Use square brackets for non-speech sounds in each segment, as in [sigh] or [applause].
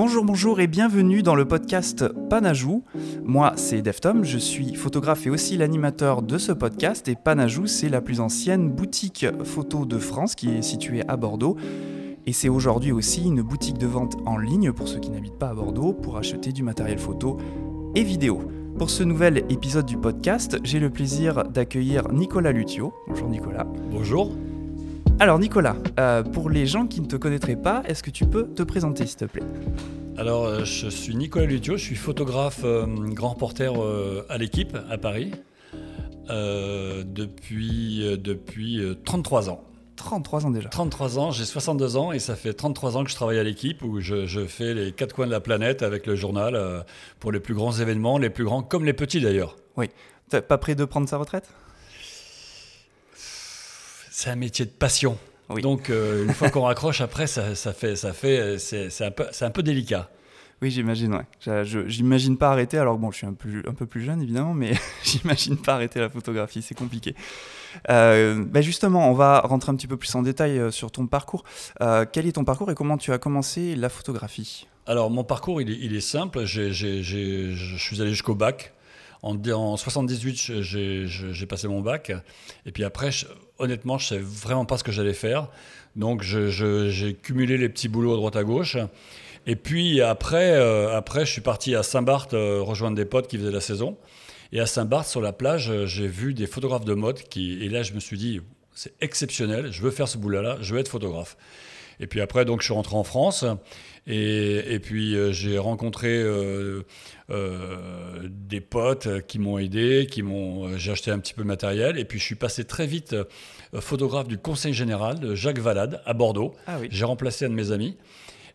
Bonjour, bonjour et bienvenue dans le podcast Panajou. Moi, c'est Deftom, je suis photographe et aussi l'animateur de ce podcast. Et Panajou, c'est la plus ancienne boutique photo de France qui est située à Bordeaux. Et c'est aujourd'hui aussi une boutique de vente en ligne pour ceux qui n'habitent pas à Bordeaux pour acheter du matériel photo et vidéo. Pour ce nouvel épisode du podcast, j'ai le plaisir d'accueillir Nicolas Lutio. Bonjour Nicolas. Bonjour. Alors Nicolas, euh, pour les gens qui ne te connaîtraient pas, est-ce que tu peux te présenter s'il te plaît? Alors euh, je suis Nicolas Lutio, je suis photographe euh, grand reporter à l'équipe à Paris depuis, depuis 33 ans. 33 ans déjà 33 ans, j'ai 62 ans et ça fait 33 ans que je travaille à l'équipe où je, fais les quatre coins de la planète avec le journal pour les plus grands événements, les plus grands comme les petits d'ailleurs. Oui. Pas prêt de prendre sa retraite? C'est un métier de passion. Donc, euh, une fois qu'on raccroche, après, ça, fait, ça fait, c'est un peu, c'est un peu délicat. Oui, j'imagine. Ouais. J'imagine pas arrêter. Alors bon, je suis un peu, un peu plus jeune évidemment, mais [laughs] j'imagine pas arrêter la photographie. C'est compliqué. Euh, ben justement, on va rentrer un petit peu plus en détail euh, sur ton parcours. quel est ton parcours et comment tu as commencé la photographie? Alors, mon parcours, il est, il est simple. je suis allé jusqu'au bac. En, en 78, j'ai passé mon bac. Et puis après, honnêtement, je ne savais vraiment pas ce que j'allais faire. Donc, j'ai cumulé les petits boulots à droite à gauche. Et puis après, euh, après je suis parti à Saint-Barth euh, rejoindre des potes qui faisaient la saison. Et à Saint-Barth, sur la plage, euh, j'ai vu des photographes de mode. Et là, je me suis dit, c'est exceptionnel, je veux faire ce boulot-là, je veux être photographe. Et puis après, donc, je suis rentré en France. Et, et puis, j'ai rencontré euh, des potes qui m'ont aidé, qui m'ont, euh, j'ai acheté un petit peu de matériel, et puis je suis passé très vite euh, photographe du Conseil général de Jacques Valade à Bordeaux. Ah j'ai remplacé un de mes amis.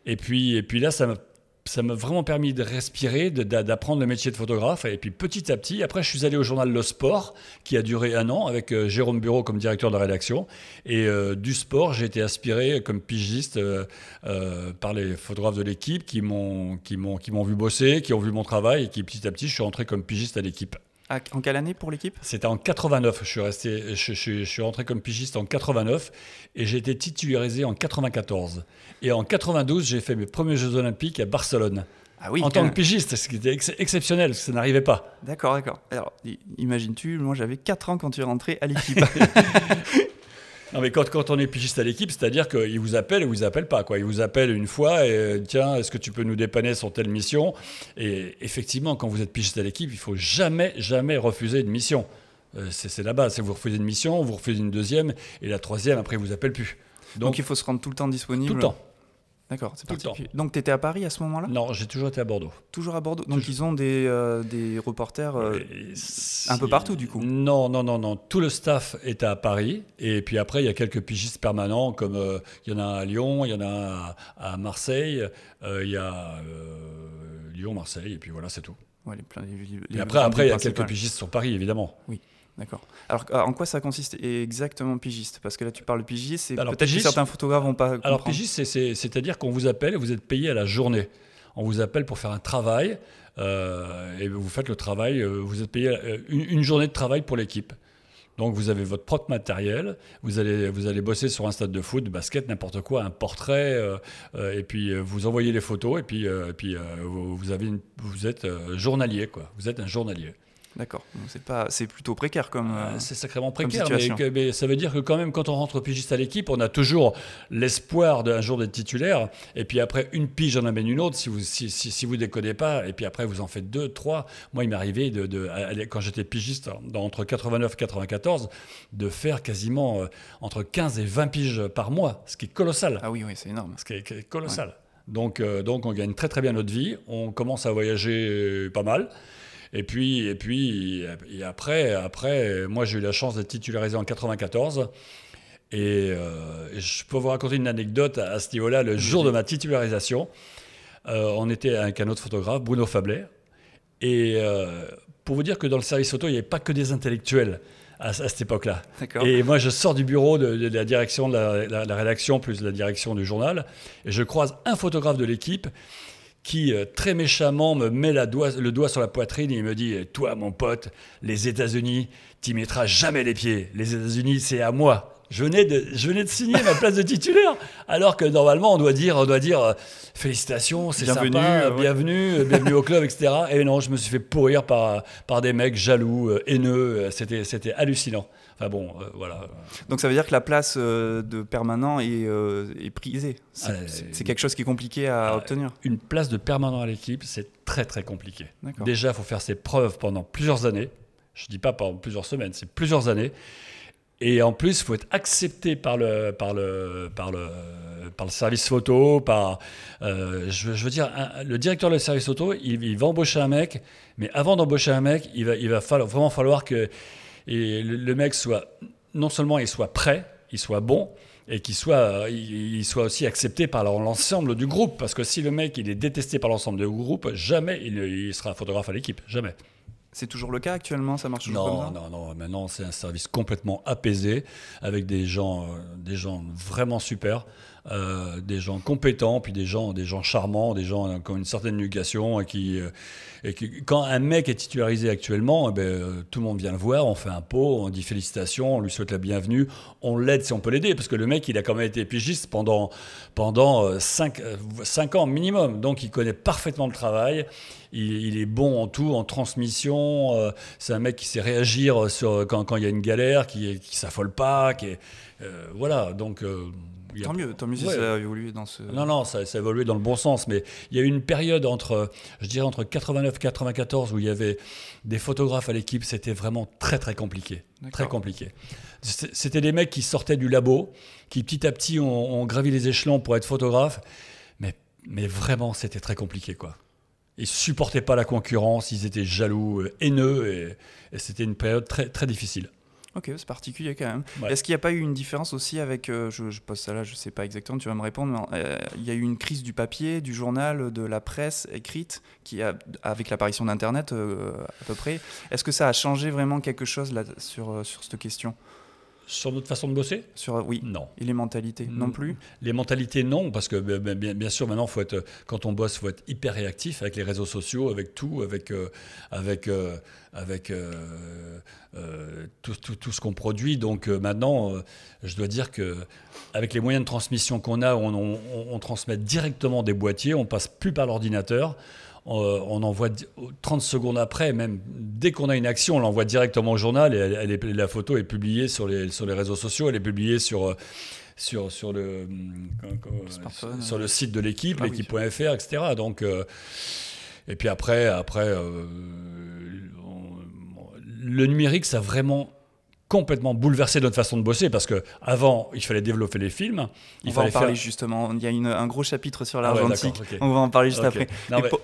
Et puis, et puis là, ça m'a ça m'a vraiment permis de respirer, d'apprendre le métier de photographe. Et puis petit à petit, après, je suis allé au journal Le Sport, qui a duré un an, avec euh, Jérôme Bureau comme directeur de rédaction. Et euh, du sport, j'ai été aspiré comme pigiste euh, par les photographes de l'équipe qui m'ont vu bosser, qui ont vu mon travail, et qui petit à petit, je suis rentré comme pigiste à l'équipe. En quelle année pour l'équipe? C'était en 89. Je suis, resté, je, je, suis rentré comme pigiste en 89 et j'ai été titularisé en 94. Et en 92, j'ai fait mes premiers Jeux Olympiques à Barcelone. Ah oui, en tant que pigiste, ce qui était exceptionnel, ça n'arrivait pas. D'accord, d'accord. Alors, imagines-tu, moi j'avais 4 ans quand tu es rentré à l'équipe. [laughs] Non, mais quand, quand on est pigiste à l'équipe, c'est-à-dire qu'il vous appelle et vous appelle pas. Quoi. Il vous appelle une fois et tiens, est-ce que tu peux nous dépanner sur telle mission? Et effectivement, quand vous êtes pigiste à l'équipe, il faut jamais, jamais refuser une mission. Euh, c'est la base. Vous refusez une mission, vous refusez une deuxième et la troisième, après, il vous appelle plus. Donc, Donc il faut se rendre tout le temps disponible. Tout le temps. D'accord, c'est particulier. Donc tu étais à Paris à ce moment-là? Non, j'ai toujours été à Bordeaux. Toujours à Bordeaux? Donc ils ont des, euh, des reporters euh, un peu partout du coup? Non, non, non, non. Tout le staff est à Paris. Et puis après, il y a quelques pigistes permanents, comme euh, il y en a à Lyon, il y en a à, Marseille, il y a Lyon, Marseille, et puis voilà, c'est tout. Ouais, et après, après il y a quelques pigistes sur Paris, évidemment. Oui. D'accord. Alors, en quoi ça consiste exactement pigiste? Parce que là, tu parles de pigiste, c'est peut-être que certains photographes vont pas. Comprendre. Alors, pigiste, c'est-à-dire qu'on vous appelle, vous êtes payé à la journée. On vous appelle pour faire un travail euh, et vous faites le travail. Euh, vous êtes payé euh, une, journée de travail pour l'équipe. Donc vous avez votre propre matériel, vous allez, vous allez bosser sur un stade de foot, de basket, n'importe quoi, un portrait, et puis vous envoyez les photos, et puis, et puis vous, avez vous êtes journalier, quoi. Vous êtes un journalier. D'accord. C'est pas, c'est plutôt précaire comme. Euh, c'est sacrément précaire, mais, ça veut dire que quand même, quand on rentre pigiste à l'équipe, on a toujours l'espoir d'un jour d'être titulaire. Et puis après, une pige en amène une autre. Si vous, si, si, vous décodez pas, et puis après vous en faites deux, trois. Moi, il m'est arrivé de, de, quand j'étais pigiste dans, entre 89 et 94, de faire quasiment euh, entre 15 et 20 piges par mois, ce qui est colossal. Ah oui, oui, c'est énorme. Ce qui est, colossal. Donc, euh, donc on gagne très très bien notre vie. On commence à voyager pas mal. Et puis, et puis et après, après, moi j'ai eu la chance d'être titularisé en 94. Euh, et, je peux vous raconter une anecdote à, ce niveau-là. Le jour de ma titularisation, euh, on était avec un autre photographe, Bruno Fablet. Et euh, pour vous dire que dans le service auto, il n'y avait pas que des intellectuels à, cette époque-là. Et moi, je sors du bureau de, la direction de la, la, rédaction, plus la direction du journal, et je croise un photographe de l'équipe qui euh, très méchamment me met le doigt sur la poitrine et me dit Toi, mon pote, les États-Unis, t'y mettras jamais les pieds. Les États-Unis, c'est à moi. Je venais, de, je venais de signer ma place de titulaire, alors que normalement on doit dire, on doit dire euh, félicitations, c'est sympa, Bienvenue, euh, ouais. bienvenue, bienvenue au club, etc. Et non, je me suis fait pourrir par, par des mecs jaloux, haineux. c'était hallucinant. Enfin bon, euh, voilà. Donc ça veut dire que la place euh, de permanent est, euh, est prisée. C'est Ah, quelque chose qui est compliqué à ah, obtenir. Une place de permanent à l'équipe, c'est très très compliqué. Déjà, il faut faire ses preuves pendant plusieurs années. Je dis pas pendant plusieurs semaines, c'est plusieurs années. Et en plus, il faut être accepté par le, par le, par le, par le service photo, par, euh, je, veux- je veux dire, un- le directeur du service photo, il, il va embaucher un mec, mais avant d'embaucher un mec, il va, il va falloir, vraiment falloir que et le, le mec soit, non seulement il soit prêt, il soit bon, et qu'il soit, il, il soit aussi accepté par l'ensemble du groupe. Parce que si le mec il est détesté par l'ensemble du groupe, jamais il, il sera photographe à l'équipe. Jamais. C'est toujours le cas actuellement Ça marche toujours Non, comme ça non, non. Maintenant, c'est un service complètement apaisé, avec des gens, euh, des gens vraiment super, euh, des gens compétents, puis des gens, des gens charmants, des gens euh, qui ont une certaine éducation et qui, euh, et qui- quand un mec est titularisé actuellement, eh ben, tout le monde vient le voir, on fait un pot, on dit félicitations, on lui souhaite la bienvenue, on l'aide si on peut l'aider, parce que le mec, il a quand même été pigiste pendant pendant 5 ans minimum, donc il connaît parfaitement le travail. Il, est bon en tout, en transmission. c'est un mec qui sait réagir sur, quand, quand il y a une galère, qui, qui s'affole pas, qui voilà. Donc a- Tant mieux, tant mieux si Ouais. ça a évolué dans ce. non, non, ça, ça a évolué dans le bon sens, mais il y a eu une période entre, je dirais, entre 89 et 94 où il y avait des photographes à l'équipe, c'était vraiment très, très compliqué. Très compliqué. C'était des mecs qui sortaient du labo, qui petit à petit ont, ont gravi les échelons pour être photographes, mais, mais vraiment, c'était très compliqué, quoi. Ils supportaient pas la concurrence, ils étaient jaloux, euh, haineux, et, et c'était une période très, très difficile. Ok, c'est particulier quand même. Ouais. Est-ce qu'il n'y a pas eu une différence aussi avec, euh, je, je pose ça là, je sais pas exactement, tu vas me répondre, mais euh, il y a eu une crise du papier, du journal, de la presse écrite, qui a, avec l'apparition d'Internet euh, à peu près. Est-ce que ça a changé vraiment quelque chose là, sur, sur cette question? Sur notre façon de bosser sur, Oui, Non. et les mentalités non Mm. plus Les mentalités, non, parce que ben, ben, bien, bien sûr, maintenant, faut être, quand on bosse, il faut être hyper réactif avec les réseaux sociaux, avec tout, avec, euh, avec, euh, avec euh, tout, tout- tout ce qu'on produit. Donc maintenant, je dois dire que avec les moyens de transmission qu'on a, on, on- on transmet directement des boîtiers, on passe plus par l'ordinateur. On, on envoie di- 30 secondes après, même dès qu'on a une action, on l'envoie directement au journal et elle- elle est- la photo est publiée sur les, sur les réseaux sociaux, elle est publiée sur, euh, sur, sur, le, Smartphone. sur le site de l'équipe, Ah oui. l'équipe.fr, etc. Donc, euh, et puis après, après euh, on- le numérique, ça a vraiment complètement bouleversé notre façon de bosser parce que avant il fallait développer les films, il On va en fallait parler faire. justement. Il y a une- un gros chapitre sur Ah ouais, l'argentique. ok. On va en parler juste après. Non, Mais pour-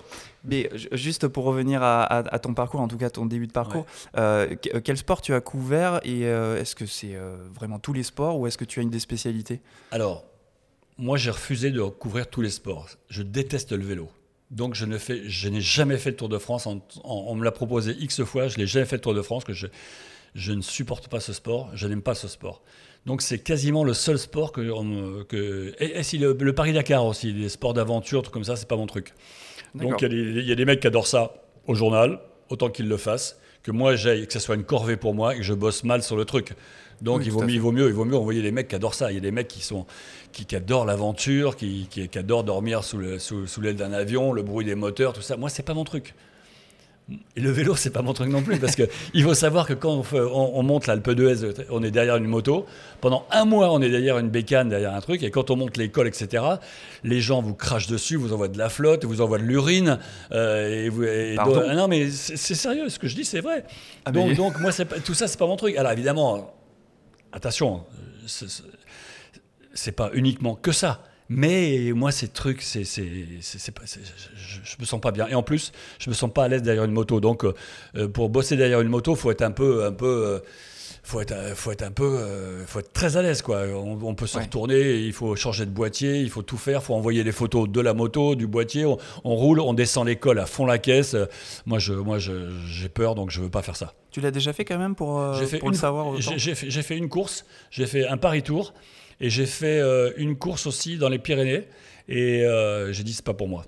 juste pour revenir à, à- à ton parcours, en tout cas ton début de parcours, euh, que- quel sport tu as couvert et euh, est-ce que c'est euh, vraiment tous les sports ou est-ce que tu as une des spécialités? Alors, moi, j'ai refusé de couvrir tous les sports. Je déteste le vélo. Donc, je ne fais, je n'ai jamais fait le Tour de France. En- on me l'a proposé X fois. Je n'ai jamais fait le Tour de France. Que je, je ne supporte pas ce sport. Je n'aime pas ce sport. Donc, c'est quasiment le seul sport que. on me- que et, et si le, le Paris-Dakar aussi, les sports d'aventure, trucs comme ça, c'est pas mon truc. Donc, il y, a des- il y a des mecs qui adorent ça au journal, autant qu'ils le fassent. Que moi, j'aille, que ce soit une corvée pour moi et que je bosse mal sur le truc. Donc Oui, il, vaut mieux, il vaut mieux, il vaut mieux envoyer des mecs qui adorent ça. Il y a des mecs qui sont qui, qui adorent l'aventure, qui, qui, qui adorent dormir sous le- sous, sous l'aile d'un avion, le bruit des moteurs, tout ça. Moi, c'est pas mon truc. Et le vélo, c'est pas mon truc non plus, parce que [laughs] il faut savoir que quand on, fait- on- on monte l'Alpe d'Huez, on est derrière une moto. Pendant un mois, on est derrière une bécane, derrière un truc. Et quand on monte l'école, etc., les gens vous crachent dessus, vous envoient de la flotte, vous envoient de l'urine. euh, et vous, et Pardon donc- non, mais c'est sérieux, ce que je dis, c'est vrai. Ah, donc, mais- donc, [laughs] moi, tout ça, c'est pas mon truc. Alors, évidemment, attention, c'est- c'est pas uniquement que ça. Mais moi, ces trucs, c'est, c'est, c'est, je, je me sens pas bien. Et en plus, je me sens pas à l'aise derrière une moto. Donc, euh, pour bosser derrière une moto, faut être un peu, un peu, euh, faut être, euh, faut être un peu, euh, faut être très à l'aise, quoi. On, on peut se Ouais. retourner, il faut changer de boîtier, il faut tout faire, il faut envoyer les photos de la moto, du boîtier. On, on roule, on descend l'école à fond la caisse. Euh, Moi, je, moi, je- j'ai peur, donc je veux pas faire ça. Tu l'as déjà fait quand même pour, euh, J'ai fait pour une- le savoir J'ai j'ai fait, j'ai fait une course, j'ai fait un Paris-Tour et j'ai fait euh, une course aussi dans les Pyrénées. Et euh, j'ai dit, c'est pas pour moi.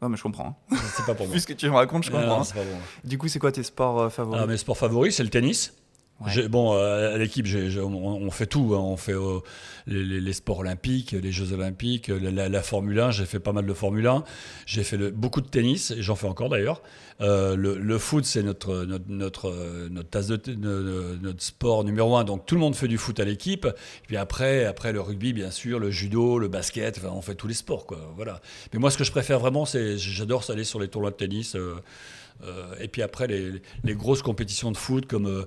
Non, mais je comprends. hein. C'est pas pour [laughs] moi. Vu ce que tu me racontes, je comprends. non, hein. c'est pas pour moi. Du coup, c'est quoi tes sports euh, favoris? Alors, mes sports favoris, c'est le tennis. Bon, à l'équipe, on, fait tout. Hein. On fait euh, les, sports olympiques, les Jeux olympiques, la, Formule 1. J'ai fait pas mal de Formule 1. J'ai fait beaucoup de tennis, et j'en fais encore d'ailleurs. Euh, le, foot, c'est notre, notre, notre, tasse de, notre sport numéro un. Donc tout le monde fait du foot à l'équipe. Puis après, après le rugby, bien sûr, le judo, le basket. Enfin, on fait tous les sports, quoi. Voilà. Mais moi, ce que je préfère vraiment, c'est j'adore aller sur les tournois de tennis. Euh, et puis après, les, grosses compétitions de foot comme, euh,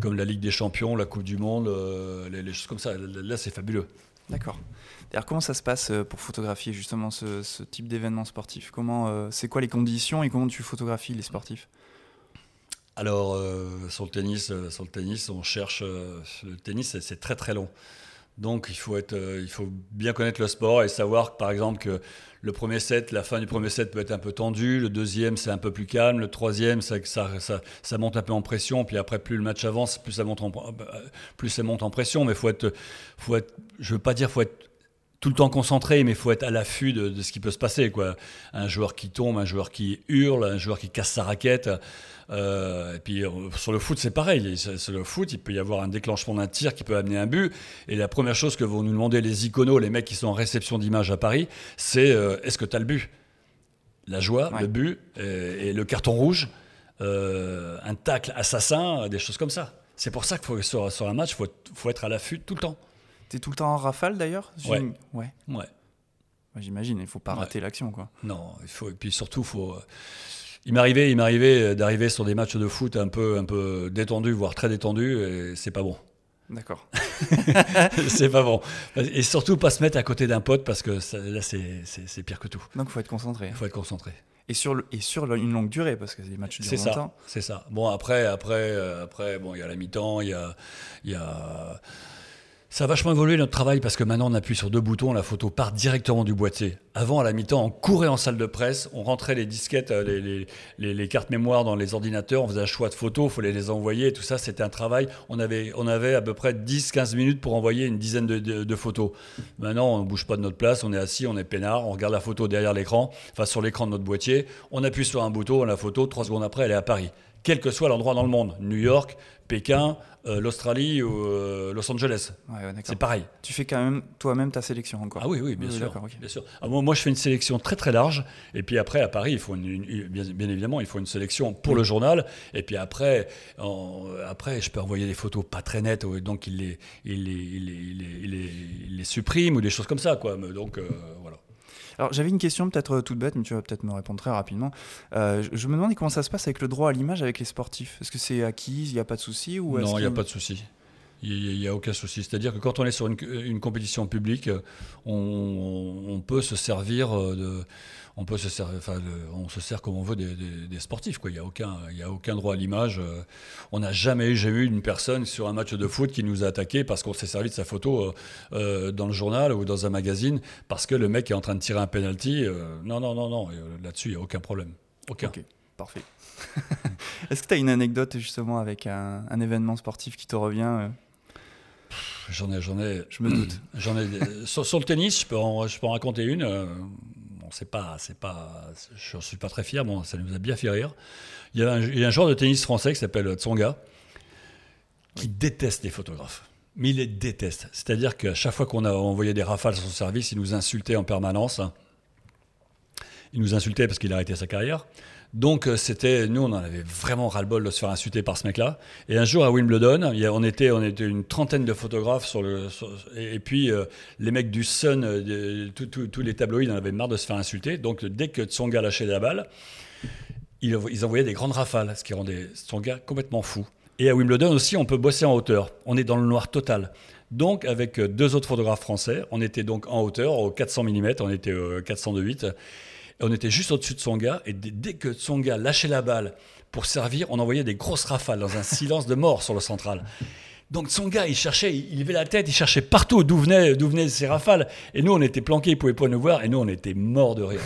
comme la Ligue des Champions, la Coupe du Monde, euh, les, choses comme ça, là, c'est fabuleux. D'accord. D'ailleurs, comment ça se passe pour photographier justement ce, type d'événement sportif? Comment, c'est quoi les conditions et comment tu photographies les sportifs? Alors, sur le tennis, sur le tennis, on cherche. le tennis, c'est très très long. Donc il faut, être, euh, il faut bien connaître le sport et savoir par exemple que le premier set, la fin du premier set peut être un peu tendu, le deuxième c'est un peu plus calme, le troisième ça, monte un peu en pression, puis après plus le match avance, plus ça monte en, plus ça monte en pression, mais faut être, faut être, je veux pas dire faut être tout le temps concentré, mais il faut être à l'affût de, ce qui peut se passer. Quoi. Un joueur qui tombe, un joueur qui hurle, un joueur qui casse sa raquette. Euh, et puis euh, sur le foot, c'est pareil. Sur le foot, il peut y avoir un déclenchement d'un tir qui peut amener un but. Et la première chose que vont nous demander les iconos, les mecs qui sont en réception d'image à Paris, c'est euh, est-ce que tu as le but? La joie, le but et, le carton rouge, un tacle assassin, des choses comme ça. C'est pour ça que faut, sur, sur, un match, il faut, faut être à l'affût tout le temps. T'es tout le temps en rafale d'ailleurs? Ouais. Ouais. ouais. J'imagine, il faut pas rater l'action quoi. Non, il faut et puis surtout faut. Euh, il m'arrivait, il m'arrivait d'arriver sur des matchs de foot un peu, un peu détendus, voire très détendus, et c'est pas bon. D'accord. [laughs] c'est pas bon. Et surtout pas se mettre à côté d'un pote parce que là c'est pire que tout. Donc il faut être concentré. Il faut être concentré. Et sur, le, et sur une longue durée, parce que des matchs durent longtemps. C'est ça, c'est ça. Bon, après, après, euh, après bon, il y a la mi-temps, il y a, il y a ça a vachement évolué notre travail parce que maintenant on appuie sur deux boutons, la photo part directement du boîtier. Avant, à la mi-temps, on courait en salle de presse, on rentrait les disquettes, euh, les, cartes mémoire dans les ordinateurs, on faisait un choix de photos, il fallait les envoyer, tout ça, c'était un travail. On avait, on avait à peu près 10-15 minutes pour envoyer une dizaine de, de, photos. Maintenant, on ne bouge pas de notre place, on est assis, on est peinard, on regarde la photo derrière l'écran, enfin sur l'écran de notre boîtier, on appuie sur un bouton, la photo, trois secondes après, elle est à Paris quel que soit l'endroit dans le monde, New York, Pékin, euh, l'Australie ou euh, Los Angeles. c'est pareil. Tu fais quand même toi-même ta sélection encore Ah oui, oui, bien sûr. Bien sûr. Ah, moi, je fais une sélection très très large. Et puis après, à Paris, il faut bien, évidemment, il faut une sélection pour le journal. Et puis après, après, je peux envoyer des photos pas très nettes, donc il les, il les, les, supprime ou des choses comme ça. Quoi. Donc euh, voilà. Alors j'avais une question peut-être euh, toute bête, mais tu vas peut-être me répondre très rapidement. Euh, je me demandais comment ça se passe avec le droit à l'image avec les sportifs. Est-ce que c'est acquis, il n'y a pas de souci ou Non, il n'y a pas de souci. Il n'y a aucun souci. C'est-à-dire que quand on est sur une, compétition publique, on, peut se servir de, on peut se servir, enfin, on se sert comme on veut des, sportifs. Quoi. Il n'y a aucun, il a aucun droit à l'image. On n'a jamais, jamais eu une personne sur un match de foot qui nous a attaqué parce qu'on s'est servi de sa photo euh, euh, dans le journal ou dans un magazine parce que le mec est en train de tirer un penalty. Euh, non, non, non, non. Là-dessus, il n'y a aucun problème. Aucun. Ok, parfait. [laughs] Est-ce que tu as une anecdote justement avec un, événement sportif qui te revient J'en ai, j'en ai. Je me doute. [clears throat] J'en ai. Sur, le tennis, je peux en, je peux en raconter une. Euh, bon, c'est pas, c'est pas. Je suis pas très fier. Bon, ça nous a bien fait rire. Il y a un, il y a un joueur de tennis français qui s'appelle Tsonga, qui déteste les photographes. Mais il les déteste. C'est-à-dire qu'à chaque fois qu'on a envoyé des rafales sur son service, il nous insultait en permanence. Il nous insultait parce qu'il a arrêté sa carrière. Donc euh, c'était, nous on en avait vraiment ras-le-bol de se faire insulter par ce mec-là. Et un jour à Wimbledon, on était, une trentaine de photographes et, puis euh, les mecs du Sun, euh, tous les tabloïds en avaient marre de se faire insulter. Donc dès que Tsonga lâchait la balle, ils, envoyaient des grandes rafales, ce qui rendait Tsonga complètement fou. Et à Wimbledon aussi, on peut bosser en hauteur. On est dans le noir total. Donc, avec deux autres photographes français, on était donc en hauteur, au 400 mm, on était au 408 on était juste au-dessus de son gars. Et dès que son gars lâchait la balle pour servir, on envoyait des grosses rafales dans un silence de mort sur le central. Donc son gars, il cherchait, il levait la tête, il cherchait partout d'où venaient, d'où venaient ces rafales. Et nous, on était planqués, il pouvait pas nous voir. Et nous, on était morts de rire.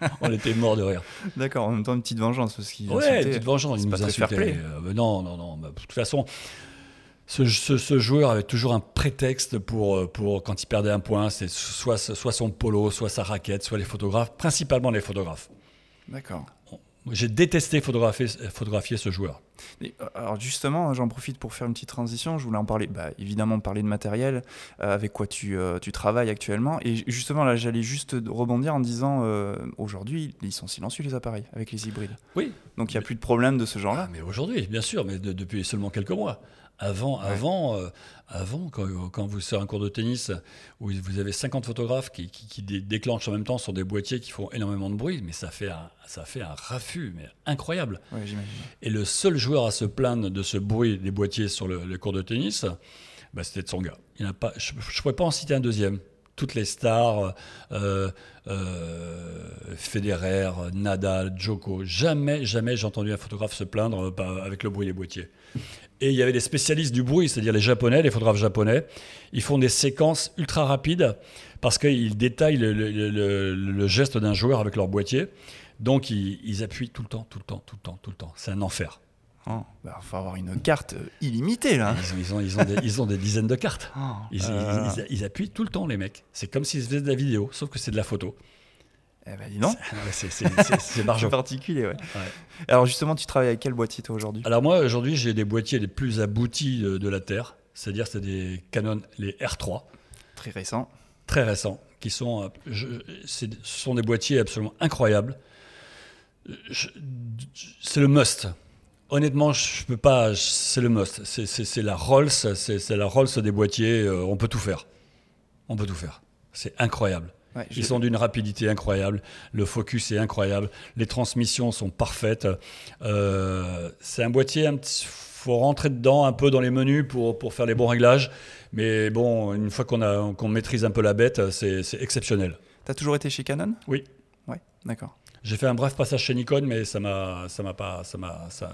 [laughs] on était morts de rire. D'accord, en même temps, une petite vengeance. Parce qu'il ouais, une petite vengeance. Il nous insultait. Euh, non, non, non. Bah, de toute façon, ce, joueur avait toujours un prétexte pour, euh, pour quand il perdait un point, c'est soit, soit son polo, soit sa raquette, soit les photographes, principalement les photographes. D'accord. J'ai détesté photographier, photographier ce joueur. Et, euh, alors justement, j'en profite pour faire une petite transition. Je voulais en parler, bah, évidemment parler de matériel, euh, avec quoi tu, euh, tu, travailles actuellement. Et justement, là, j'allais juste rebondir en disant, euh, aujourd'hui, ils sont silencieux les appareils avec les hybrides. Oui. Donc il n'y a plus de problème de ce genre-là. Ah, mais aujourd'hui, bien sûr, mais de, depuis seulement quelques mois. Avant, ouais. avant, euh, avant quand, quand, vous sortez un cours de tennis où vous avez 50 photographes qui, qui, qui, déclenchent en même temps sur des boîtiers qui font énormément de bruit, mais ça fait un, ça fait un raffut mais incroyable. Ouais, et le seul joueur à se plaindre de ce bruit des boîtiers sur le, le cours de tennis, bah, c'était Tsonga. Il a pas, je ne pourrais pas en citer un deuxième toutes les stars, euh, euh, Federer, Nadal, Djoko. Jamais, jamais j'ai entendu un photographe se plaindre avec le bruit des boîtiers. Et il y avait des spécialistes du bruit, c'est-à-dire les japonais, les photographes japonais. Ils font des séquences ultra rapides parce qu'ils détaillent le, le, le, le geste d'un joueur avec leur boîtier. Donc ils, ils, appuient tout le temps, tout le temps, tout le temps, tout le temps. C'est un enfer. Oh, bah, faut avoir une carte illimitée là. Ils ont, ils ont, ils ont, des, ils ont des, dizaines de cartes. Oh, ils, euh... ils, appuient tout le temps les mecs. C'est comme s'ils faisaient de la vidéo, sauf que c'est de la photo. Eh ben dis donc. [laughs] [laughs] C'est particulier, ouais. ouais. Alors justement, tu travailles avec quel boîtier toi aujourd'hui? Alors moi aujourd'hui j'ai des boîtiers les plus aboutis de, de la Terre. C'est-à-dire c'est des Canon les R3. Très récents. Très récents. Qui sont, euh, je, ce sont des boîtiers absolument incroyables. C'est le must. Honnêtement, je peux pas. C'est le must. C'est la Rolls. C'est la Rolls des boîtiers. Euh, on peut tout faire. On peut tout faire. C'est incroyable. Ouais, Ils sont d'une rapidité incroyable. Le focus est incroyable. Les transmissions sont parfaites. Euh, c'est un boîtier. Il faut rentrer dedans un peu dans les menus pour, pour faire les bons réglages. Mais bon, une fois qu'on qu maîtrise un peu la bête, c'est exceptionnel. Tu as toujours été chez Canon? Oui. Ouais, d'accord. J'ai fait un bref passage chez Nikon, mais ça m'a, ça m'a pas, ça m'a, ça,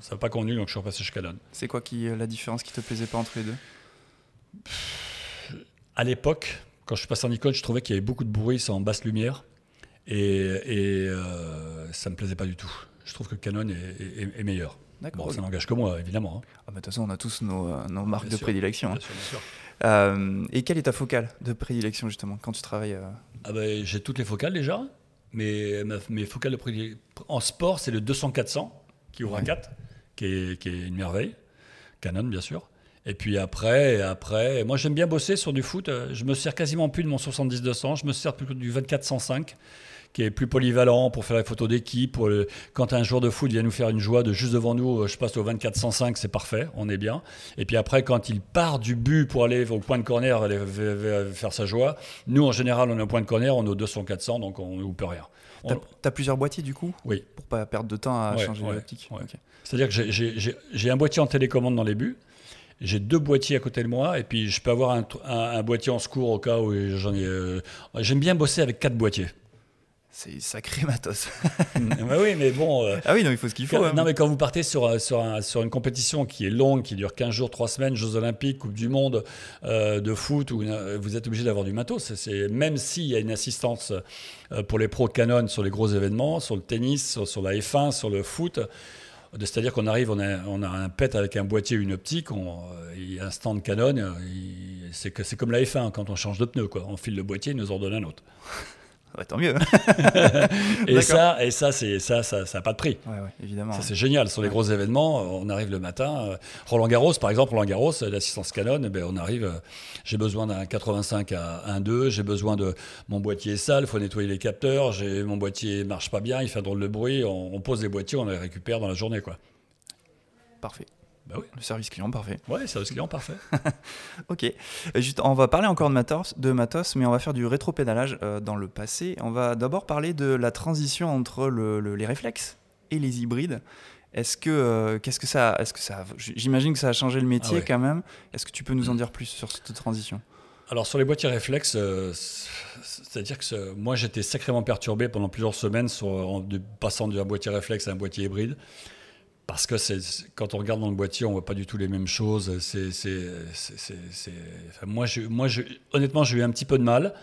ça pas convenu, donc je suis repassé chez Canon. C'est quoi qui la différence qui te plaisait pas entre les deux? À l'époque, quand je suis passé en Nikon, je trouvais qu'il y avait beaucoup de bruit en basse lumière, et, et euh, ça me plaisait pas du tout. Je trouve que Canon est, est, est meilleur. Bon, ça n'engage que moi, évidemment. Hein. Ah bah, de toute façon, on a tous nos, nos marques bien de sûr, prédilection. Bien sûr, bien sûr. Euh, et quelle est ta focale de prédilection, justement, quand tu travailles euh... ah bah, J'ai toutes les focales déjà. Mais ma, mes focales de prédilection en sport, c'est le 200-400 qui ouvre à 4, qui est, qui est, une merveille. Canon, bien sûr. Et puis après, après moi j'aime bien bosser sur du foot. Je me sers quasiment plus de mon 70-200, je me sers plus du 24-105 qui est plus polyvalent pour faire les photos d'équipe. Quand un joueur de foot vient nous faire une joie de juste devant nous, je passe au 24-105, c'est parfait, on est bien. Et puis après, quand il part du but pour aller au point de corner, aller faire sa joie, nous en général, on est au point de corner, on est au 200-400, donc on ne loupe rien. T'as as plusieurs boîtiers du coup? Oui. Pour pas perdre de temps à ouais, changer ouais, l'optique ouais. okay. C'est-à-dire que j'ai un boîtier en télécommande dans les buts, j'ai deux boîtiers à côté de moi, et puis je peux avoir un, un, un boîtier en secours au cas où j'en ai. Euh, J'aime bien bosser avec quatre boîtiers. C'est sacré matos. [laughs] bah oui, mais bon. Euh, ah oui, non, il faut ce qu'il faut. Quand, hein. Non, mais quand vous partez sur, sur, un, sur, une compétition qui est longue, qui dure 15 jours, 3 semaines, Jeux Olympiques, Coupe du Monde euh, de foot, où vous êtes obligé d'avoir du matos. C'est Même s'il y a une assistance euh, pour les pros Canon sur les gros événements, sur le tennis, sur, sur la F1, sur le foot, c'est-à-dire qu'on arrive, on a, un pet avec un boîtier, une optique, a un stand Canon, c'est comme la F1 quand on change de pneu, quoi. on file le boîtier, il nous en un autre. Ouais, tant mieux. [laughs] et, ça, et ça, c'est ça, ça, ça n'a pas de prix. Ouais, ouais, évidemment. Ça, c'est génial. Sur les gros événements, on arrive le matin. Roland Garros, par exemple, Roland Garros, l'assistance Canon, eh ben, on arrive. J'ai besoin d'un 85 à 1.2. J'ai besoin de mon boîtier est sale. Il faut nettoyer les capteurs. Mon boîtier marche pas bien. Il fait un drôle de bruit. On, on, pose les boîtiers, on les récupère dans la journée, quoi. Parfait. Bah oui. Le service client parfait. Ouais, service client parfait. [laughs] ok. Juste, on va parler encore de matos, de matos, mais on va faire du rétropédalage euh, dans le passé. On va d'abord parler de la transition entre le, le, les réflexes et les hybrides. Est-ce que, euh, qu'est-ce que ça, est-ce que ça, j'imagine que ça a changé le métier ah ouais. quand même. Est-ce que tu peux nous en dire plus sur cette transition? Alors sur les boîtiers réflexes, euh, c'est-à-dire que moi j'étais sacrément perturbé pendant plusieurs semaines sur, en de, passant d'un boîtier réflexe à un boîtier hybride parce que quand on regarde dans le boîtier, on voit pas du tout les mêmes choses. C'est, moi, honnêtement, j'ai eu un petit peu de mal.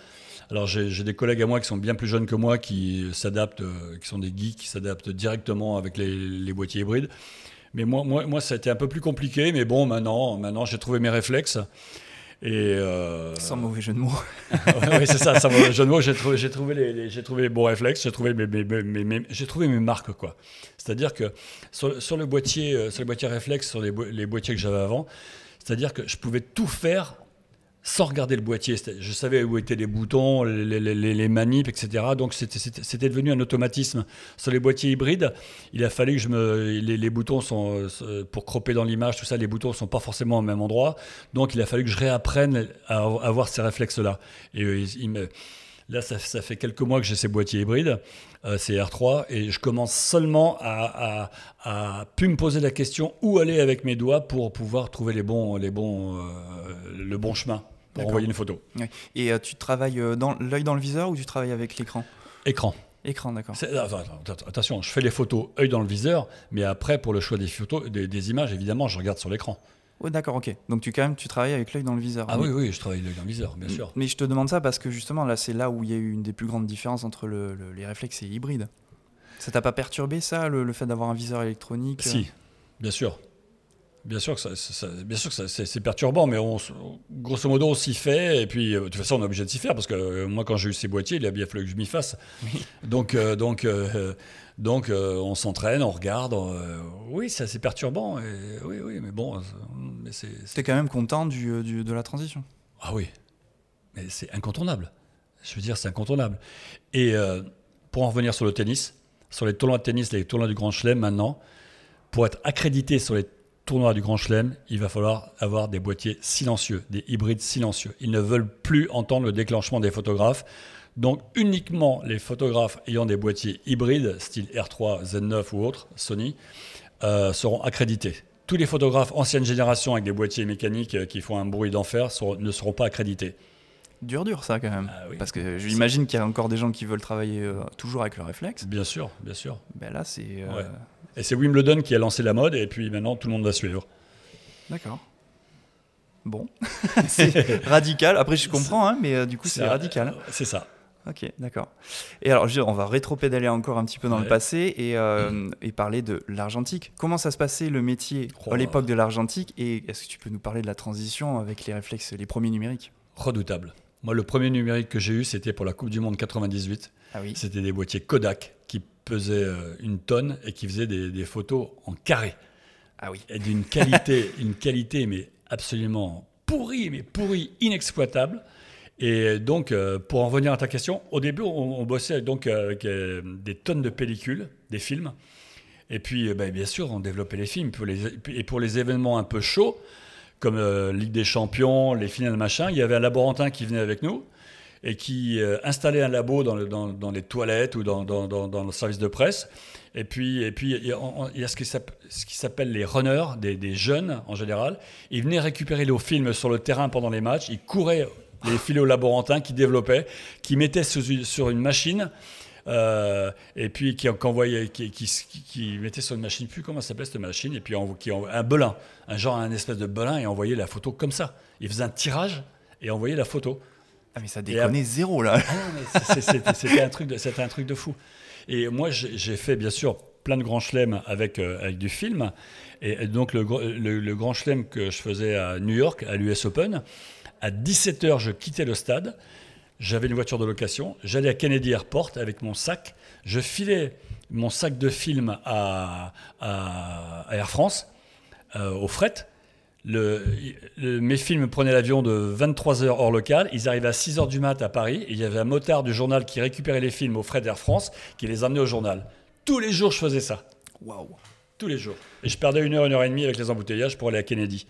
Alors j'ai des collègues à moi qui sont bien plus jeunes que moi, qui s'adaptent, qui sont des geeks, qui s'adaptent directement avec les, les, boîtiers hybrides. Mais moi, moi, moi, ça a été un peu plus compliqué. Mais bon, maintenant, maintenant j'ai trouvé mes réflexes. Et euh, Sans mauvais jeu de mots. [laughs] oui, c'est ça, sans mauvais [laughs] jeu de mots. J'ai trouvé, j'ai trouvé les, les- j'ai trouvé les bons réflexes, j'ai trouvé mes, mes- mes- j'ai trouvé mes marques, quoi. C'est-à-dire que sur, sur le boîtier, euh, sur le boîtier réflexe, sur les, boi- les boîtiers que j'avais avant, c'est-à-dire que je pouvais tout faire sans regarder le boîtier. Je savais où étaient les boutons, les, les- manips, etc. Donc c'était- devenu un automatisme. Sur les boîtiers hybrides, il a fallu que je me. Les, les boutons sont. euh, Pour cropper dans l'image, tout ça, les boutons ne sont pas forcément au même endroit. Donc il a fallu que je réapprenne à avoir ces réflexes-là. Et euh, Là, ça, fait quelques mois que j'ai ces boîtiers hybrides, euh, ces R3, et je commence seulement à, à, plus me poser la question où aller avec mes doigts pour pouvoir trouver les bons, les bons, le bon chemin pour envoyer une photo. Ouais. Et euh, tu travailles euh, dans l'œil dans le viseur ou tu travailles avec l'écran? Écran. Écran, d'accord. Attention, je fais les photos œil dans le viseur, mais après, pour le choix des photos, des, des images, évidemment, je regarde sur l'écran. Ouais, d'accord, ok. Donc tu quand même tu travailles avec l'œil dans le viseur. Ah oui, oui, je travaille l'œil dans le viseur, bien sûr. Mais je te demande ça parce que justement là c'est là où il y a eu une des plus grandes différences entre le- le- les réflexes et hybrides. Ça t'a pas perturbé ça, le, le fait d'avoir un viseur électronique? Si, bien sûr. Bien sûr que, ça, bien sûr que ça- c'est perturbant, mais on, grosso modo, on s'y fait. Et puis, euh, de toute façon, on est obligé de s'y faire parce que euh, moi, quand j'ai eu ces boîtiers, il a bien fallu que je m'y fasse. Donc, euh, donc, euh, donc on s'entraîne, on regarde. oui, c'est assez perturbant. Et, oui, oui, mais bon, mais c'est. T'es quand même content du, du- de la transition. Ah oui, mais c'est incontournable. Je veux dire, c'est incontournable. Et pour en revenir sur le tennis, sur les tournois de tennis, les tournois du Grand Chelem maintenant, pour être accrédité sur les tournois du Grand Chelem, il va falloir avoir des boîtiers silencieux, des hybrides silencieux. Ils ne veulent plus entendre le déclenchement des photographes. Donc uniquement les photographes ayant des boîtiers hybrides, style R3, Z9 ou autres, Sony, euh, seront accrédités. Tous les photographes ancienne génération avec des boîtiers mécaniques euh, qui font un bruit d'enfer ne seront pas accrédités. Dur dur ça quand même. Ah oui. Parce que j'imagine qu'il y a encore des gens qui veulent travailler euh, toujours avec le réflexe. Bien sûr, bien sûr. Ben là c'est... euh, Ouais. Et c'est Wimbledon qui a lancé la mode, et puis maintenant tout le monde va suivre. D'accord. Bon. [laughs] c'est radical. Après je comprends, hein, mais euh, du coup c'est radical. euh, C'est ça. Ok, d'accord. Et alors, on va rétro-pédaler encore un petit peu dans le passé et, euh, et parler de l'argentique. Comment ça se passait le métier Oh. à l'époque de l'argentique et est-ce que tu peux nous parler de la transition avec les réflexes, les premiers numériques? Redoutable. Moi, le premier numérique que j'ai eu, c'était pour la Coupe du Monde 98. Ah oui. C'était des boîtiers Kodak qui pesaient euh, une tonne et qui faisaient des, des photos en carré. Ah oui. et d'une qualité, [laughs] une qualité mais absolument pourrie, mais pourrie, inexploitable. Et donc, euh, pour en revenir à ta question, au début, on, on bossait donc euh, avec euh, des tonnes de pellicules, des films. Et puis, euh, ben, bien sûr, on développait les films. Pour les, et pour les événements un peu chauds, comme Ligue des Champions, les finales, machin, il y avait un laborantin qui venait avec nous et qui euh, installait un labo dans, le- dans- dans les toilettes ou dans, le service de presse. Et puis, et puis il y a, ce qui s'appelle les runners, des, jeunes en général. Ils venaient récupérer les films sur le terrain pendant les matchs. Ils couraient les filets au laborantin qui développaient, qui mettaient sur une machine. euh, et puis qui, qui envoyait, qui, qui, qui- mettait sur une machine, plus comment s'appelait cette machine, et puis un belin, un genre un espèce de belin, et envoyait la photo comme ça. Il faisait un tirage et envoyait la photo. Ah mais ça déconnait zéro là. Ah c'était un truc de c'était un truc de fou. Et moi j'ai fait bien sûr plein de grands chelems avec euh, avec du film. Et, donc le, le, le grand chelem que je faisais à New York à l'US Open à 17h je quittais le stade. J'avais une voiture de location. J'allais à Kennedy Airport avec mon sac. Je filais mon sac de film à, à- à Air France euh, au fret le, le- mes films prenaient l'avion de 23h hors local. Ils arrivaient à 6h du mat à Paris. Et il y avait un motard du journal qui récupérait les films au frais d'Air France, qui les amenait au journal. Tous les jours, je faisais ça. Waouh. Tous les jours. Et je perdais une heure, une heure et demie avec les embouteillages pour aller à Kennedy.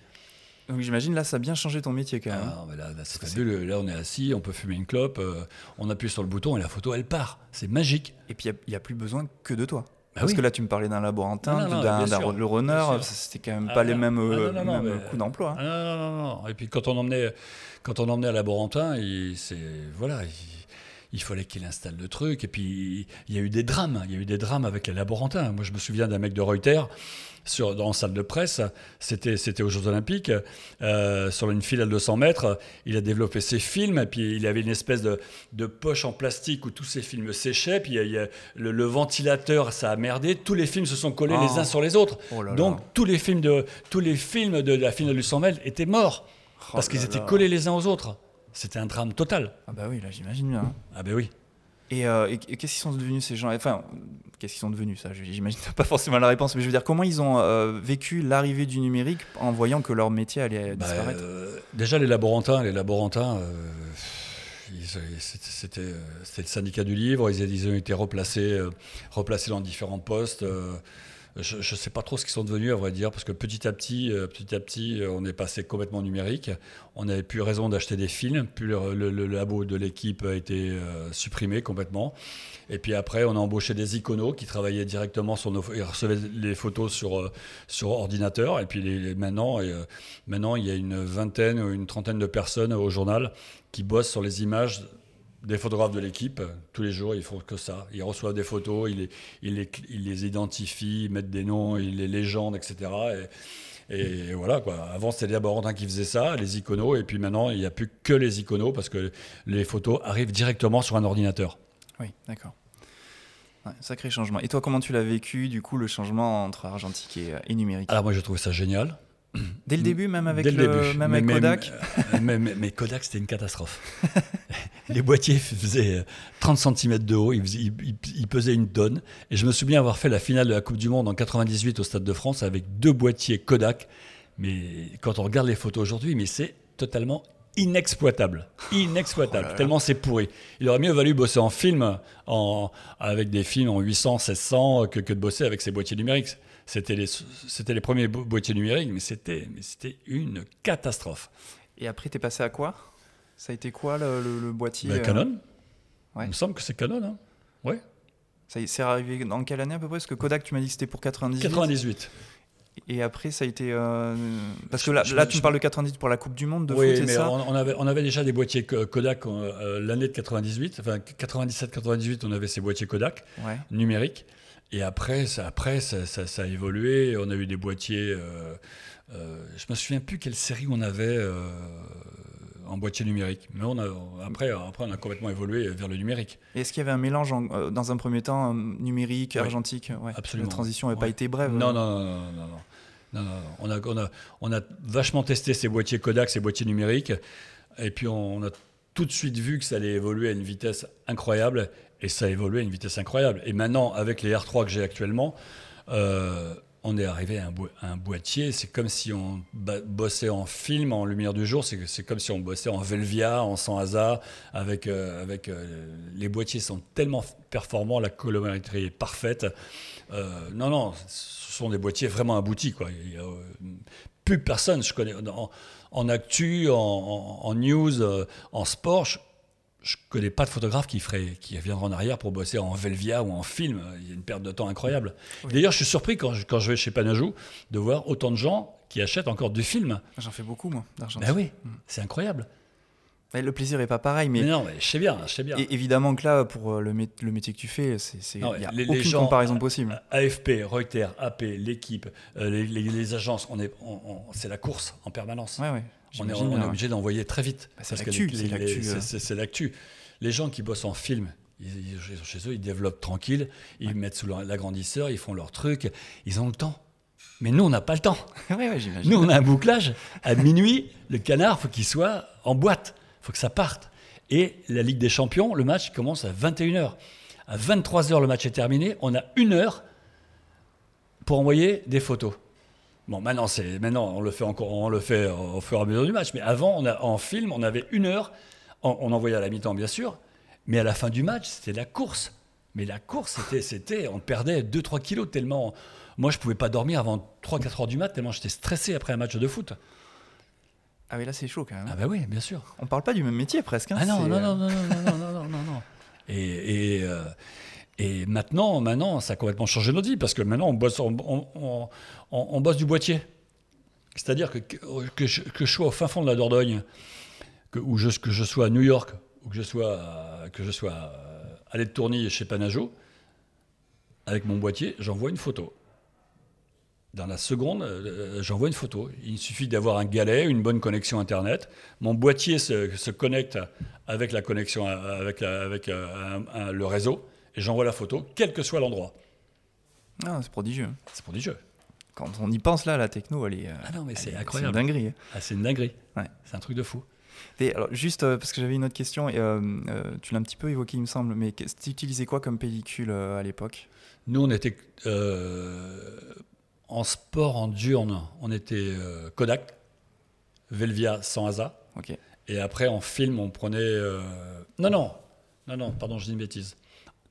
Donc j'imagine là ça a bien changé ton métier quand même. Ah, là, c'est fabuleux. Là, on est assis, on peut fumer une clope, euh, on appuie sur le bouton et la photo, elle part. C'est magique. Et puis il n'y a, plus besoin que de toi. Bah Parce oui. que là tu me parlais d'un laborantin, d'un bien d'un- sûr, le runner, bien sûr. c'était quand même Ah, pas les mêmes, Ah, euh, non, non, non, mêmes mais- coûts d'emploi. hein. Ah, non, non, non. Et puis quand on emmenait, quand on emmenait à Laborantin, il, c'est, voilà, il, il fallait qu'il installe le truc. Et puis il y a eu des drames. Il y a eu des drames avec les Laborantins. Moi, je me souviens d'un mec de Reuters sur, dans salle de presse. C'était, c'était aux Jeux Olympiques, euh, sur une file à 200 mètres. Il a développé ses films. Et puis il avait une espèce de, de poche en plastique où tous ses films séchaient. Puis il y a- il y a le, le ventilateur, ça a merdé. Tous les films se sont collés Oh. les uns sur les autres. Oh là là. Donc tous les films de tous les films de la finale du 100 mètres étaient morts. Parce qu'ils étaient collés les uns aux autres. C'était un drame total. Ah bah oui, là j'imagine bien. hein. Ah ben oui. Et, euh, et- et qu'est-ce qu'ils sont devenus ces gens? Enfin, qu'est-ce qu'ils sont devenus ça? J'imagine pas forcément la réponse, mais je veux dire, comment ils ont euh, vécu l'arrivée du numérique en voyant que leur métier allait Bah, disparaître? euh, déjà les laborantins, les laborantins, c'était le syndicat du livre. Ils, ils ont été replacés, replacés dans différents postes. Je ne sais pas trop ce qu'ils sont devenus, à vrai dire, parce que petit à petit, euh, petit à petit, euh, on est passé complètement numérique. On n'avait plus raison d'acheter des films, puis le, le- labo de l'équipe a été euh, supprimé complètement. Et puis après, on a embauché des iconos qui travaillaient directement sur nos, ils recevaient les photos sur sur ordinateur. Et puis maintenant, et, maintenant, il y a une vingtaine ou une trentaine de personnes au journal qui bossent sur les images des photographes de l'équipe. Tous les jours, ils font que ça. Ils reçoivent des photos, ils les, ils les, ils les identifient, ils mettent des noms, ils les légendent, etc. Et, et voilà quoi. Avant, c'était les laborantins qui faisaient ça, les iconos, et puis maintenant, il n'y a plus que les iconos parce que les photos arrivent directement sur un ordinateur. Oui, d'accord. Ouais, sacré changement. Et toi, comment tu l'as vécu, du coup, le changement entre argentique et, euh, et numérique? Alors moi, je trouve ça génial. Dès le début, même avec, Dès le le, début. même Mais- avec mais- Kodak euh, mais, mais- mais Kodak, c'était une catastrophe. [laughs] Les boîtiers faisaient euh, 30 cm de haut, ils, faisaient- ils- ils- ils pesaient une tonne. Et je me souviens avoir fait la finale de la Coupe du Monde en 98 au Stade de France avec deux boîtiers Kodak. Mais quand on regarde les photos aujourd'hui, mais c'est totalement inexploitable. Inexploitable, Oh tellement c'est pourri. Il aurait mieux valu bosser en film, en, avec des films en 800, 1600, que, que de bosser avec ces boîtiers numériques. C'était les, c'était les premiers bo- boîtiers numériques, mais c'était, mais c'était une catastrophe. Et après, t'es passé à quoi? Ça a été quoi le, le- le boîtier euh, Canon ouais. Il me semble que c'est Canon. Hein ouais. Ça C'est arrivé dans quelle année à peu près? Parce que Kodak, tu m'as dit que c'était pour 98. 98. Et après, ça a été. euh, Parce que là, je- là tu je- me parles de 98 pour la Coupe du Monde de oui, foot, mais ça? on, avait, on avait déjà des boîtiers Ko- Kodak euh, l'année de 98. Enfin, 97-98, on avait ces boîtiers Kodak. Ouais. numérique. Et après, ça, après ça, ça- ça a évolué. On a eu des boîtiers. euh, euh, je me souviens plus quelle série on avait euh, en boîtier numérique. Mais on a, après, après, on a complètement évolué vers le numérique. Est-ce qu'il y avait un mélange en- euh, dans un premier temps euh, numérique, Oui, argentique? Ouais. absolument. La transition n'avait pas été brève. Non, euh. non, non, non, non, non. Non, non, non. On, a, on, a, on a vachement testé ces boîtiers Kodak, ces boîtiers numériques. Et puis, on a tout de suite vu que ça allait évoluer à une vitesse incroyable. Et ça a évolué à une vitesse incroyable. Et maintenant, avec les R3 que j'ai actuellement, euh, on est arrivé à un, un boîtier. C'est comme si on bossait en film, en lumière du jour. C'est comme si on bossait en Velvia, en sans hasard. Avec, euh, avec, euh, les boîtiers sont tellement performants, la colorimétrie est parfaite. Non, non, ce sont des boîtiers vraiment aboutis. Quoi. Il y a, plus personne, je connais, en actu, en, en- en news, euh, en sport, je, je connais pas de photographe qui, ferait, qui en arrière pour bosser en Velvia ou en film. Il y a une perte de temps incroyable. Oui. D'ailleurs, je suis surpris quand je, quand je vais chez Panajou de voir autant de gens qui achètent encore du film. J'en fais beaucoup, moi, d'argentique. Ben oui, c'est incroyable. Le plaisir est pas pareil, mais. Mais, non, mais je sais bien, je sais bien. Et évidemment que là, pour euh, le, mé- le métier que tu fais, il n'y a les- les aucune gens- comparaison possible. AFP, Reuters, AP, l'équipe, euh, les, les- les agences, on est, c'est la course en permanence. Ouais, ouais. On est, ouais. obligé d'envoyer très vite. Bah, c'est l'actu, les- c'est les- l'actu, les- euh. c'est- l'actu. Les gens qui bossent en film, ils, ils- chez eux, ils développent tranquille, ils mettent sous l'agrandisseur, ils font leur truc, ils ont le temps. Mais nous, on n'a pas le temps. [laughs] Nous, on a un bouclage. À minuit, le canard, faut qu'il soit en boîte. Faut que ça parte. Et la Ligue des Champions, le match commence à 21h. À 23h, le match est terminé. On a une heure pour envoyer des photos. Bon, maintenant, c'est, maintenant on le fait encore, on le fait au fur et à mesure du match. Mais avant, en film, on avait une heure. On, on envoyait à la mi-temps, bien sûr. Mais à la fin du match, c'était la course. Mais la course, c'était, c'était, on perdait 2-3 kilos tellement. Moi, je pouvais pas dormir avant 3-4 heures du mat tellement j'étais stressé après un match de foot. Ah oui, là, c'est chaud quand même. Ah bah oui, bien sûr. On parle pas du même métier presque. hein, Ah non, c'est, non, euh, non, non, non, non, non, non, non, non. [laughs] Et, et, euh, et maintenant, maintenant, ça a complètement changé notre vie parce que maintenant, on bosse, on, on- on- bosse du boîtier. C'est-à-dire que, que, je, que je sois au fin fond de la Dordogne, que, ou je, que je sois à New York, ou que je sois, à- que je sois à l'Aide Tourny chez Panajo, avec mon boîtier, j'envoie une photo. Dans la seconde, euh, j'envoie une photo. Il suffit d'avoir un galet, une bonne connexion Internet. Mon boîtier se, se connecte avec la connexion, avec, la- avec euh, un- un- le réseau, et j'envoie la photo, quel que soit l'endroit. Ah, c'est prodigieux. C'est jeux. quand on y pense là, la techno, elle est. Ah non, mais c'est est- incroyable. C'est une dinguerie. Ah, c'est une dinguerie. Ouais. C'est un truc de fou. Et alors, juste euh, parce que j'avais une autre question, et, euh, euh, tu l'as un petit peu évoqué, il me semble, mais tu utilisais quoi comme pellicule euh, à l'époque? Nous, on était euh, en sport, en diurne, on était euh, Kodak, Velvia sans ASA. Ok. Et après, en film, on prenait. euh, Non, non, non, non, pardon, je dis une bêtise.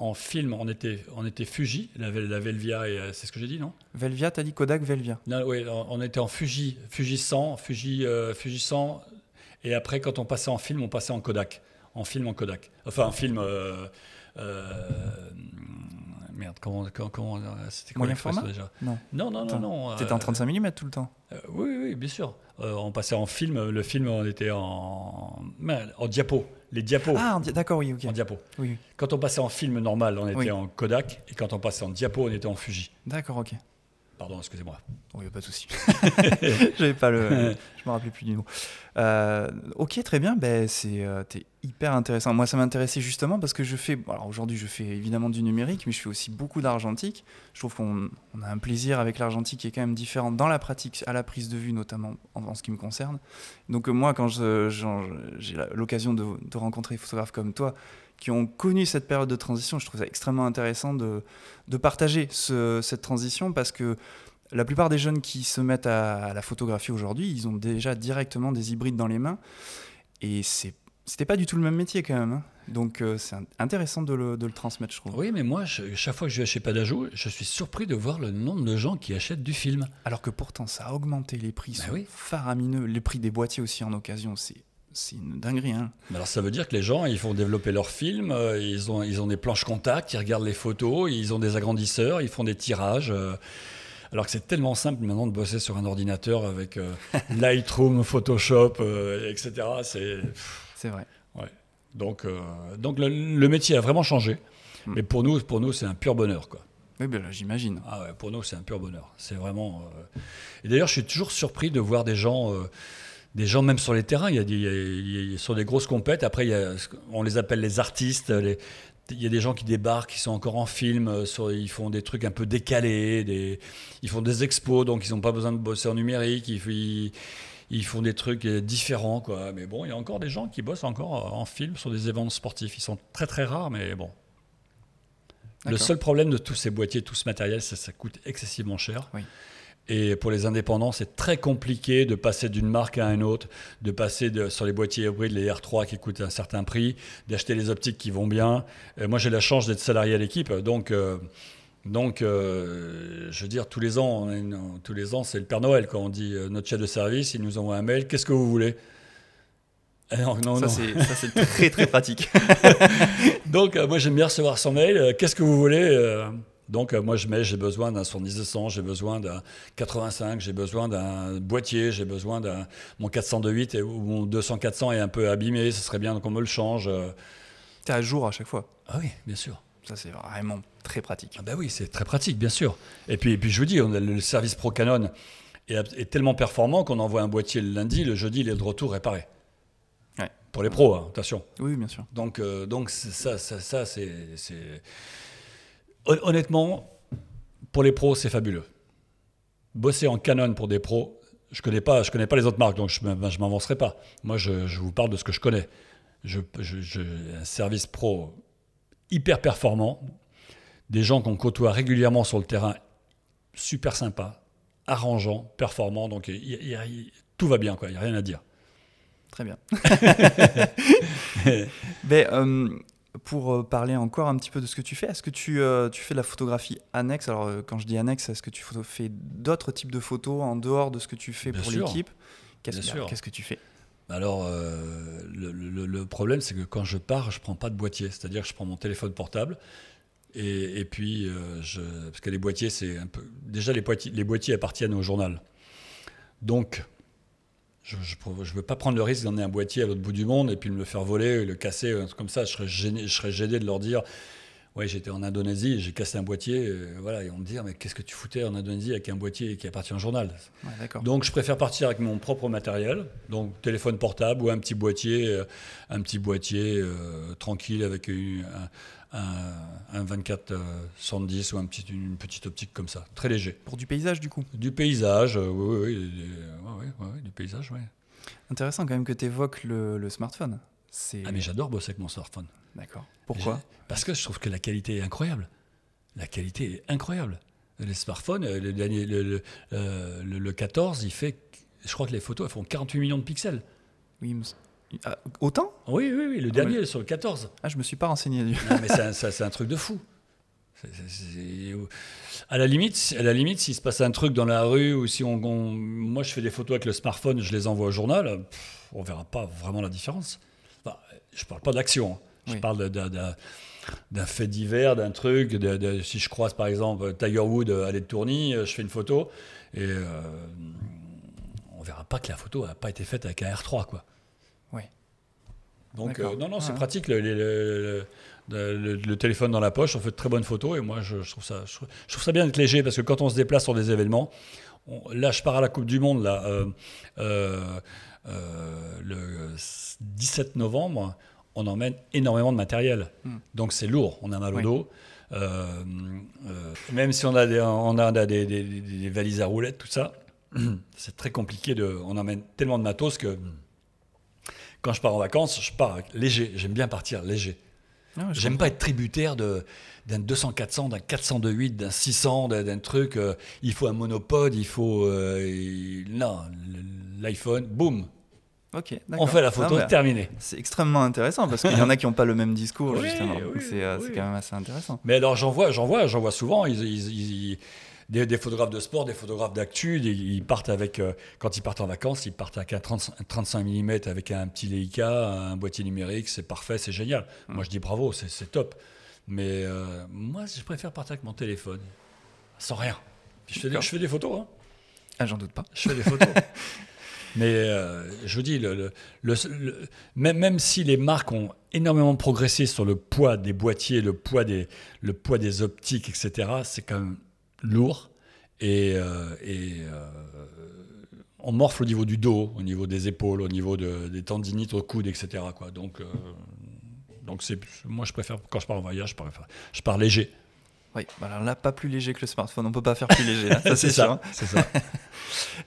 En film, on était, on était Fuji, la, Vel- la Velvia, et euh, c'est ce que j'ai dit, non? Velvia, t'as dit Kodak Velvia. Non, oui, on était en Fuji, Fuji 100, Fuji, euh, Fuji 100. Et après, quand on passait en film, on passait en Kodak. En film, en Kodak. Enfin, en film. euh, merde, comment. comment, comment- C'était quoi format déjà Non. Non, non, non, Attends, non. T'étais euh, en 35 mm tout le temps. euh, oui, oui, bien sûr. Euh, on passait en film. Le film, on était en. En diapo. Les diapos. Ah, di- d'accord, oui, ok. En diapo. Oui, oui. Quand on passait en film normal, on était Oui. en Kodak. Et quand on passait en diapo, on était en Fuji. D'accord, ok. Pardon, excusez-moi. Oui, pas de souci. [laughs] [laughs] J'avais pas le. Je me rappelais plus du nom. Euh, ok, très bien. Ben, c'est euh, hyper intéressant. Moi, ça m'intéressait justement parce que je fais. Alors aujourd'hui, je fais évidemment du numérique, mais je fais aussi beaucoup d'argentique. Je trouve qu'on on a un plaisir avec l'argentique qui est quand même différent dans la pratique, à la prise de vue notamment en, en ce qui me concerne. Donc euh, moi, quand j'ai l'occasion de, de rencontrer des photographes comme toi qui ont connu cette période de transition, je trouve ça extrêmement intéressant de, de partager ce- cette transition parce que la plupart des jeunes qui se mettent à, à la photographie aujourd'hui, ils ont déjà directement des hybrides dans les mains. Et c'est, c'était pas du tout le même métier quand même. hein. Donc euh, c'est intéressant de le, de le transmettre, je trouve. Oui, mais moi, je- chaque fois que je vais chez Padajou, je suis surpris de voir le nombre de gens qui achètent du film. Alors que pourtant, ça a augmenté les prix, Bah sont oui. faramineux. Les prix des boîtiers aussi en occasion, c'est, c'est une dinguerie. Hein. Alors ça veut dire que les gens, ils font développer leurs films, euh, ils ont, ils ont des planches contact, ils regardent les photos, ils ont des agrandisseurs, ils font des tirages. euh, alors que c'est tellement simple maintenant de bosser sur un ordinateur avec euh, [laughs] Lightroom, Photoshop, etc. C'est C'est vrai. donc euh, donc le, le métier a vraiment changé. Hmm. Mais pour nous, pour nous, c'est un pur bonheur, quoi. Oui, ben là, j'imagine. Ah ouais, pour nous, c'est un pur bonheur. C'est vraiment. Et d'ailleurs, je suis toujours surpris de voir des gens, des gens même sur les terrains. Il y a des, il y a- sur des grosses compètes. Après, il y a, ce qu'on- on les appelle les artistes. les- il y a des gens qui débarquent, qui sont encore en film. euh, sur- ils font des trucs un peu décalés. Des, ils font des expos, donc ils n'ont pas besoin de bosser en numérique. Ils, ils- ils font des trucs euh, différents, quoi. Mais bon, il y a encore des gens qui bossent encore en film sur des événements sportifs. Ils sont très très rares, mais bon. Le seul problème de tous ces boîtiers, tout ce matériel, c'est que ça coûte excessivement cher. Oui. Et pour les indépendants, c'est très compliqué de passer d'une marque à une autre, de passer de- sur les boîtiers hybrides, les R3 qui coûtent un certain prix, d'acheter les optiques qui vont bien. Et moi, j'ai la chance d'être salarié à l'équipe, donc, euh, donc euh, je veux dire, tous les ans, on a une- tous les ans, c'est le Père Noël quand on dit euh, notre chef de service, il nous envoie un mail, qu'est-ce que vous voulez? Eh non, non, ça, c'est, très très pratique. [laughs] Donc, euh, moi, j'aime bien recevoir son mail. Qu'est-ce que vous voulez Donc, euh, moi, je mets j'ai besoin d'un 70-200, j'ai besoin d'un 85, j'ai besoin d'un boîtier, j'ai besoin d'un. Mon 402.8 et- ou mon 200-400 est un peu abîmé, ce serait bien qu'on me le change. euh. T'es à jour à chaque fois. Ah oui, bien sûr. Ça, c'est vraiment très pratique. Ah bah oui, c'est très pratique, bien sûr. Et puis, et puis je vous dis, on a le service Pro Canon est, est tellement performant qu'on envoie un boîtier le lundi, le jeudi, il est de retour réparé. Ouais. Pour les pros, hein, attention. Oui, bien sûr. Donc, euh, donc ça, ça, ça c'est, Honnêtement, pour les pros, c'est fabuleux. Bosser en Canon pour des pros, je connais pas, je connais pas les autres marques, donc je ne m'avancerai pas. Moi, je, je vous parle de ce que je connais. Je, je- je- un service pro hyper performant, des gens qu'on côtoie régulièrement sur le terrain, super sympa, arrangeant, performant, donc il il il- tout va bien, quoi. Il n'y a rien à dire. Très bien. [laughs] [laughs] Mais euh, pour euh, parler encore un petit peu de ce que tu fais, est-ce que tu, euh, tu fais de la photographie annexe? Alors, euh, quand je dis annexe, est-ce que tu fais d'autres types de photos en dehors de ce que tu fais Bien pour l'équipe? Qu'est-ce Bien que- sûr. qu'est-ce que tu fais? Alors, euh, le, le- le problème, c'est que quand je pars, je prends pas de boîtier. C'est-à-dire que je prends mon téléphone portable. Et, et puis, je, parce que les boîtiers, c'est un peu. Déjà, les boîtiers, les boîtiers appartiennent au journal. Donc, je ne veux pas prendre le risque d'emmener un boîtier à l'autre bout du monde et puis me le faire voler, le casser, un truc comme ça. Je serais gêné, je serais gêné de leur dire Ouais, j'étais en Indonésie, j'ai cassé un boîtier. euh, voilà, et on me dit Mais qu'est-ce que tu foutais en Indonésie avec un boîtier qui appartient au journal? Ouais, D'accord. donc je préfère partir avec mon propre matériel, donc téléphone portable ou un petit boîtier, euh, un petit boîtier euh, tranquille avec une- un, un, 24-70 ou un petit, une petite optique comme ça, très léger. Pour du paysage, du coup Du paysage, oui, oui, du paysage, oui. Intéressant quand même que tu évoques le, smartphone. Ah, mais j'adore bosser avec mon smartphone. D'accord. Pourquoi? Parce que je trouve que la qualité est incroyable. La qualité est incroyable. Les smartphones, le, dernier, le, le, 14, il fait. Je crois que les photos elles font 48 millions de pixels. Oui, autant Oui, oui, oui. Le ah, dernier sur le 14. Ah, je me suis pas renseigné. Non, mais c'est un, truc de fou. À la limite, à la limite, s'il se passe un truc dans la rue ou si on, moi je fais des photos avec le smartphone, je les envoie au journal, on verra pas vraiment la différence. Enfin, je parle pas d'action, hein. je parle d'un fait divers, d'un truc. De, si je croise par exemple Tiger Wood à de Tourny, je fais une photo et euh, on verra pas que la photo n'a pas été faite avec un R3 quoi. Donc euh, non non c'est pratique le, le, téléphone dans la poche, on fait de très bonnes photos et moi je, trouve ça, je, trouve ça bien d'être léger parce que quand on se déplace sur des événements, là je pars à la Coupe du Monde là, euh, euh, le 17 novembre, on emmène énormément de matériel, hmm. donc c'est lourd, on a mal au dos. même si on a des, on a des, des, des valises à roulettes, tout ça, [clears throat] c'est très compliqué. De, on emmène tellement de matos que quand je pars en vacances, je pars léger. J'aime bien partir léger. Ah J'aime pas être tributaire d'un 200-400, d'un 402.8, d'un 600, d'un truc. Euh, il faut un monopode, il faut. Euh, non, l'iPhone, boum. Ok, On fait la photo, terminé. C'est extrêmement intéressant parce qu'il y en a qui n'ont pas le même discours, [laughs] justement. Euh, c'est quand même assez intéressant. Mais alors, j'en vois, j'en vois, j'en vois souvent. ils, des, photographes de sport, des photographes d'actu, ils partent avec, euh, quand ils partent en vacances, ils partent avec un 35 mm avec un petit Leica, un boîtier numérique, c'est parfait, c'est génial. Moi je dis bravo, c'est top. Mais euh, moi je préfère partir avec mon téléphone, sans rien. je, fais des, je fais des photos. Hein. Ah, j'en doute pas. Je fais des photos. [laughs] Mais euh, je vous dis, le, même, même, si les marques ont énormément progressé sur le poids des boîtiers, le poids des, le poids des optiques, etc., c'est quand même lourd et, euh, euh, on morfle au niveau du dos, au niveau des épaules, au niveau des tendinites au coude, etc. Quoi. Donc, euh, donc c'est, moi, je préfère, quand je pars en voyage, je pars, je pars léger. Oui, bah alors là, pas plus léger que le smartphone. On peut pas faire plus léger. [laughs] ça, c'est ça. C'est ça.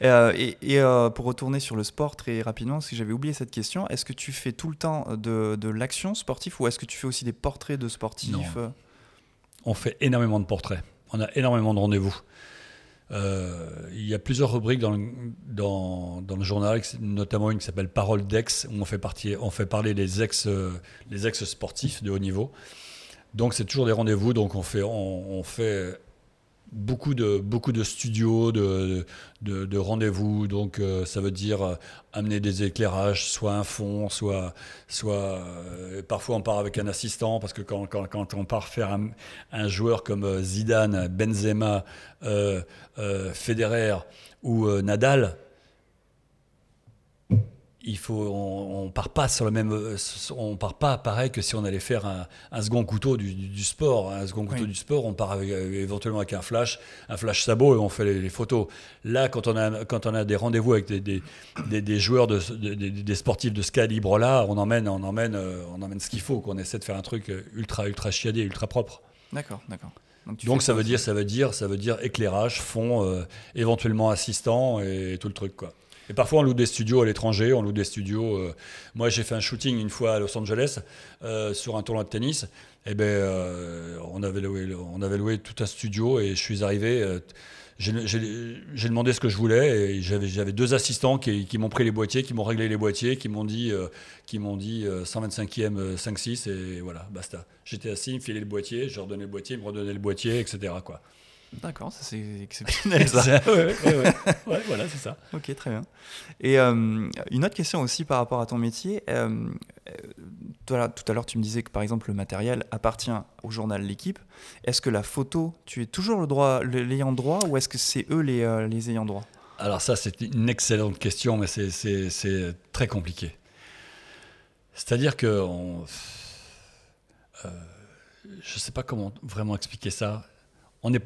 [laughs] et, et, pour retourner sur le sport très rapidement, parce que j'avais oublié cette question, est-ce que tu fais tout le temps de, de l'action sportive ou est-ce que tu fais aussi des portraits de sportifs On fait énormément de portraits on a énormément de rendez-vous. Euh, il y a plusieurs rubriques dans le, journal, notamment une qui s'appelle Parole d'ex, où on fait, parler les ex, les ex sportifs de haut niveau. Donc c'est toujours des rendez-vous, donc on fait, on fait beaucoup de, studios, de, de, rendez-vous. Donc, euh, ça veut dire euh, amener des éclairages, soit un fond, soit. euh, parfois, on part avec un assistant, parce que quand on part faire un, un joueur comme Zidane, Benzema, Federer ou Nadal, il faut, on, part pas sur le même, on part pas pareil que si on allait faire un, second couteau du, sport. Un second couteau du sport, on part euh, éventuellement avec un flash, un flash sabot et on fait les, photos. Là, quand on a, quand on a des rendez-vous avec des, des, joueurs, de, des, sportifs de ce calibre-là, on emmène, on emmène, euh, on emmène ce qu'il faut. Qu'on essaie de faire un truc ultra, ultra chiadé, ultra propre. D'accord, d'accord. Donc, ça veut dire, ça veut dire, ça veut dire éclairage, fond, euh, éventuellement assistant et tout le truc quoi. Et parfois, on loue des studios à l'étranger, on loue des studios. Euh, moi, j'ai fait un shooting une fois à Los Angeles euh, sur un tournoi de tennis. Et eh ben, euh, on, avait loué, on avait loué tout un studio et je suis arrivé. j'ai demandé ce que je voulais et j'avais deux assistants qui, m'ont pris les boîtiers, qui m'ont réglé les boîtiers, qui m'ont dit, qui m'ont dit 125e 5-6 et voilà, basta. J'étais assis, ils me filaient le boîtier, je leur donnais le boîtier, ils me redonnaient le boîtier, etc. D'accord, ça c'est [laughs] exceptionnel ça. ouais, voilà, c'est ça. [laughs] Ok, très bien. Et euh, une autre question aussi par rapport à ton métier. Euh, tout à l'heure, tu me disais que par exemple le matériel appartient au journal L'équipe. Est-ce que la photo, tu es toujours le droit, l'ayant droit ou est-ce que c'est eux les, euh, les ayants droit? Alors ça, c'est une excellente question, mais c'est très compliqué. C'est-à-dire que on, je ne sais pas comment vraiment expliquer ça. On est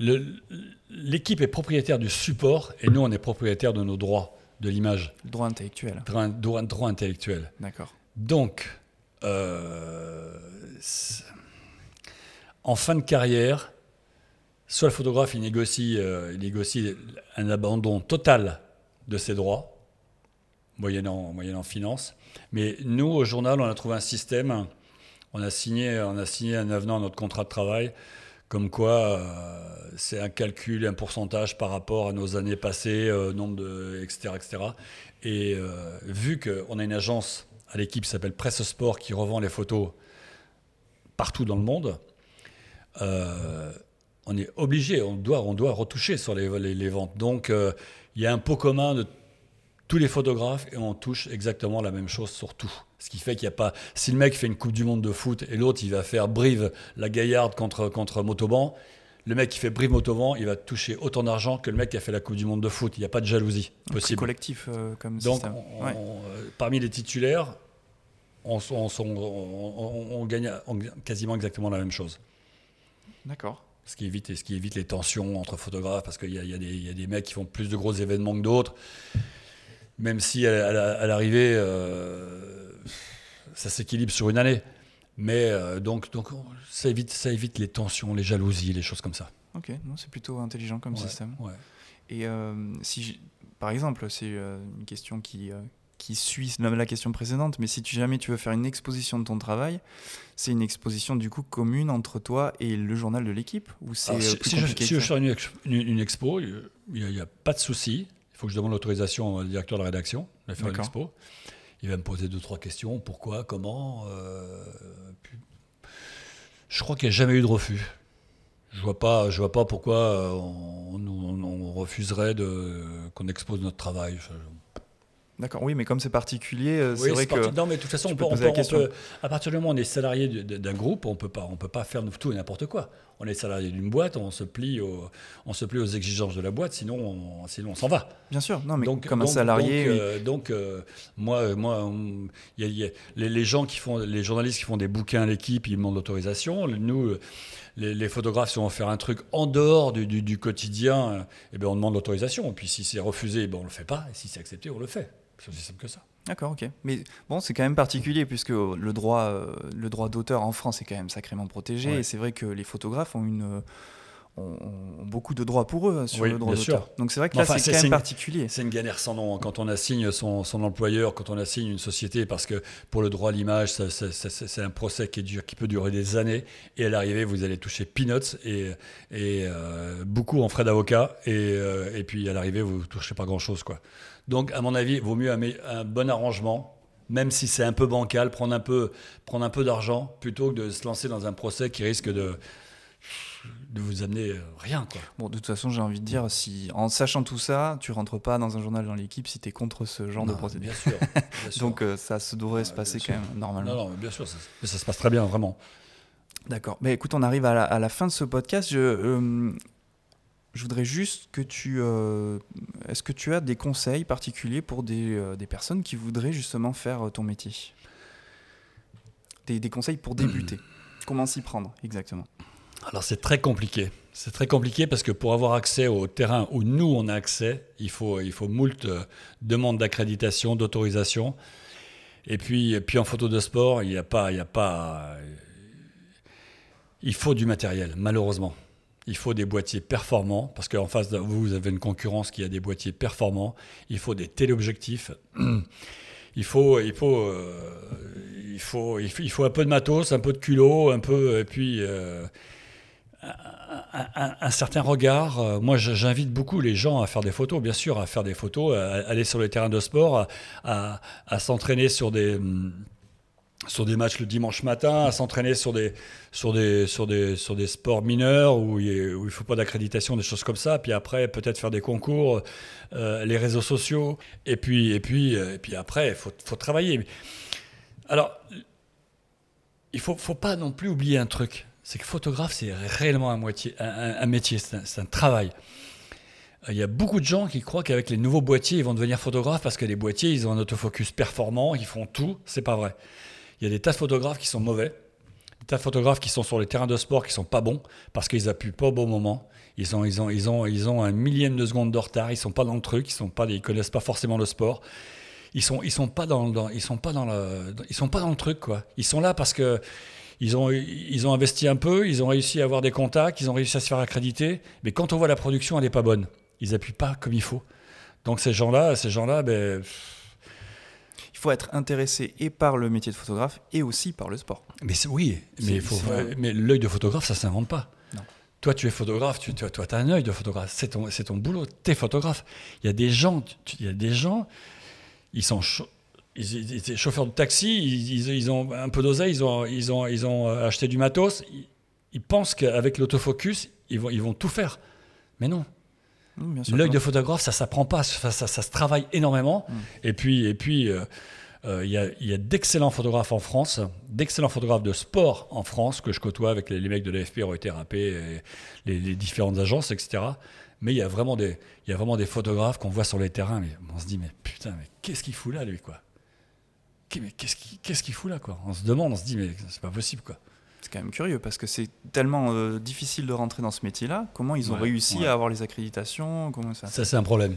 l'équipe est propriétaire du support et nous, on est propriétaire de nos droits de l'image. Droit intellectuel. Droit, droit, intellectuel. D'accord. Donc, euh, en fin de carrière, soit le photographe il négocie, euh, il négocie un abandon total de ses droits, moyennant, moyennant finance. Mais nous, au journal, on a trouvé un système. On a signé, on a signé un avenant à notre contrat de travail, comme quoi euh, c'est un calcul, un pourcentage par rapport à nos années passées, euh, nombre de, etc., etc. Et euh, vu qu'on a une agence à l'équipe qui s'appelle Presse Sport qui revend les photos partout dans le monde, euh, on est obligé, on doit, on doit retoucher sur les, les- les ventes. Donc il y a un pot commun de tous les photographes et on touche exactement la même chose sur tout. Ce qui fait qu'il n'y a pas. Si le mec fait une Coupe du Monde de foot et l'autre il va faire Brive la Gaillarde contre, contre Motoban, le mec qui fait Brive Motoban, il va toucher autant d'argent que le mec qui a fait la Coupe du Monde de foot. Il n'y a pas de jalousie possible. collectif euh, comme Donc, système. on- Ouais. on- parmi les titulaires, on, on- gagne quasiment exactement la même chose. D'accord. Ce qui, évite, ce qui évite les tensions entre photographes, parce qu'il y, a- y des- il y a des mecs qui font plus de gros événements que d'autres. Même si à l'arrivée, euh, ça s'équilibre sur une année. Mais euh, donc, donc on- ça, évite, ça évite les tensions, les jalousies, les choses comme ça. Ok, non, c'est plutôt intelligent comme Ouais, système. ouais. Et euh, si, par exemple, c'est euh, une question qui, qui suit la, question précédente, mais si tu, jamais tu veux faire une exposition de ton travail, c'est une exposition du coup commune entre toi et le journal de l'équipe Ou c'est si, je, si je sors une, ex- une- une expo, il n'y a, pas de souci. Il faut que je demande l'autorisation au directeur de la rédaction de faire une expo. Il va me poser deux, trois questions. Pourquoi? Comment? Euh, Je crois qu'il n'y a jamais eu de refus. Je vois pas, je vois pas pourquoi euh, on, refuserait qu'on expose notre travail. D'accord, oui, mais comme c'est particulier, euh, c'est oui, vrai c'est que. parti- Non, mais de toute façon, on peut, on peut- on peut- à partir du moment où on est salarié d'un groupe, on on peut pas faire tout et n'importe quoi. On est salarié d'une boîte, on se plie, au- on se plie aux exigences de la boîte, sinon on, sinon on s'en va. Bien sûr, non, mais donc, comme un salarié. donc, oui. euh, donc, euh, moi, moi, on- il y a- il y a- les, les gens qui font, les journalistes qui font des bouquins à l'équipe, ils demandent l'autorisation. Nous, les, les photographes, si on veut faire un truc en dehors du, du- du quotidien, eh ben, on demande l'autorisation. Et puis si c'est refusé, ben, on le fait pas. Et si c'est accepté, on le fait. C'est aussi simple que ça. D'accord, ok. Mais bon, c'est quand même particulier puisque le droit, euh, le droit d'auteur en France est quand même sacrément protégé. Ouais. Et c'est vrai que les photographes ont une euh, ont, beaucoup de droits pour eux sur Oui, le droit d'auteur. Donc c'est vrai que là, enfin, c'est quand même particulier. C'est une galère sans nom quand on assigne son, son employeur, quand on assigne une société, parce que pour le droit à l'image, c'est un procès qui, est dur, qui peut durer des années. Et à l'arrivée, vous allez toucher peanuts et, et euh, beaucoup en frais d'avocat. Et, euh, et puis à l'arrivée, vous ne touchez pas grand-chose. quoi. Donc, à mon avis, il vaut mieux un, bon arrangement, même si c'est un peu bancal, prendre un peu, prendre un peu d'argent, plutôt que de se lancer dans un procès qui risque de, de vous amener euh, rien. Quoi. Bon, de toute façon, j'ai envie de dire, si en sachant tout ça, tu rentres pas dans un journal dans l'équipe si tu es contre ce genre de procédé. Bien sûr. bien [laughs] sûr. Donc euh, ça se devrait Ah, se passer quand même normalement. Non, non, bien sûr, ça, mais ça se passe très bien, vraiment. D'accord. Mais écoute, on arrive à la, à la fin de ce podcast. Je, euh, je voudrais juste que tu... euh, Est-ce que tu as des conseils particuliers pour des, euh, des personnes qui voudraient justement faire euh, ton métier? Des, des conseils pour débuter [clears throat] Comment s'y prendre exactement? Alors c'est très compliqué. C'est très compliqué parce que pour avoir accès au terrain où nous on a accès, il faut, il faut moult demandes d'accréditation, d'autorisation. Et puis, et puis en photo de sport, il n'y a pas, il y a pas, il faut du matériel, malheureusement. Il faut des boîtiers performants parce qu'en face de vous, vous avez une concurrence qui a des boîtiers performants. Il faut des téléobjectifs. [clears throat] Il faut, il faut, euh, il faut, il faut, il faut un peu de matos, un peu de culot, un peu, et puis euh, un, certain regard. Euh, Moi, j'invite beaucoup les gens à faire des photos, bien sûr, à faire des photos, à aller sur les terrains de sport, à s'entraîner sur des hum, sur des matchs le dimanche matin, à s'entraîner sur des, sur, des, sur, des, sur des sports mineurs où il ne faut pas d'accréditation, des choses comme ça. Puis après, peut-être faire des concours, euh, les réseaux sociaux. Et puis, et puis, euh, et puis après, il faut, faut travailler. Alors, il ne faut, faut pas non plus oublier un truc. C'est que photographe, c'est réellement un, moitié, un, métier, c'est un, c'est un travail. Il y a beaucoup de gens qui croient qu'avec les nouveaux boîtiers, ils vont devenir photographes parce que les boîtiers, ils ont un autofocus performant, ils font tout. C'est pas vrai. Il y a des tas de photographes qui sont mauvais, des tas de photographes qui sont sur les terrains de sport qui sont pas bons parce qu'ils appuient pas au bon moment. Ils ont, ils ont, ils ont, ils ont un millième de seconde de retard. Ils sont pas dans le truc. Ils sont pas, ils connaissent pas forcément le sport. ils sont ils sont pas dans, sont le sont pas dans le truc quoi. Ils sont là parce que ils ont ils ont investi un peu, ils ont réussi à avoir des contacts, ils ont réussi à se faire accréditer, mais quand on voit la production, elle est pas bonne. Ils appuient pas comme il faut. Donc ces gens-là, ces gens-là, ben Il faut être intéressé et par le métier de photographe et aussi par le sport. mais oui, mais faut l'œil de photographe, ça s'invente pas. Non. Toi, tu es photographe, tu, toi, tu as un œil de photographe. C'est ton, boulot. Tu es photographe. Il y a des gens, tu- il y a des gens, ils sont ils, étaient chauffeurs de taxi, ils, ont un peu d'oseille, ils ont, ils, ont, ils ont euh, acheté du matos. Ils, ils pensent qu'avec l'autofocus, ils vont, ils vont tout faire. Mais non. Mmh. L'œil de photographe, ça s'apprend pas, ça, ça- ça se travaille énormément. Mm. Et puis, et puis, euh, euh, il y a, il y a d'excellents photographes en France, d'excellents photographes de sport en France que je côtoie avec les, les mecs de l'AFP, Reuters, AP, et les, les différentes agences, etc. Mais il y a vraiment des, il y a vraiment des photographes qu'on voit sur les terrains, mais on se dit, mais putain, mais qu'est-ce qu'il fout là, lui, quoi? Qu'est-ce qu'il qu'est-ce qu'il fout là, quoi? On se demande, on se dit, mais c'est pas possible, quoi. C'est quand même curieux parce que c'est tellement euh, difficile de rentrer dans ce métier-là. Comment ils ont Ouais, réussi ouais. à avoir les accréditations Comment ça Ça, c'est un problème.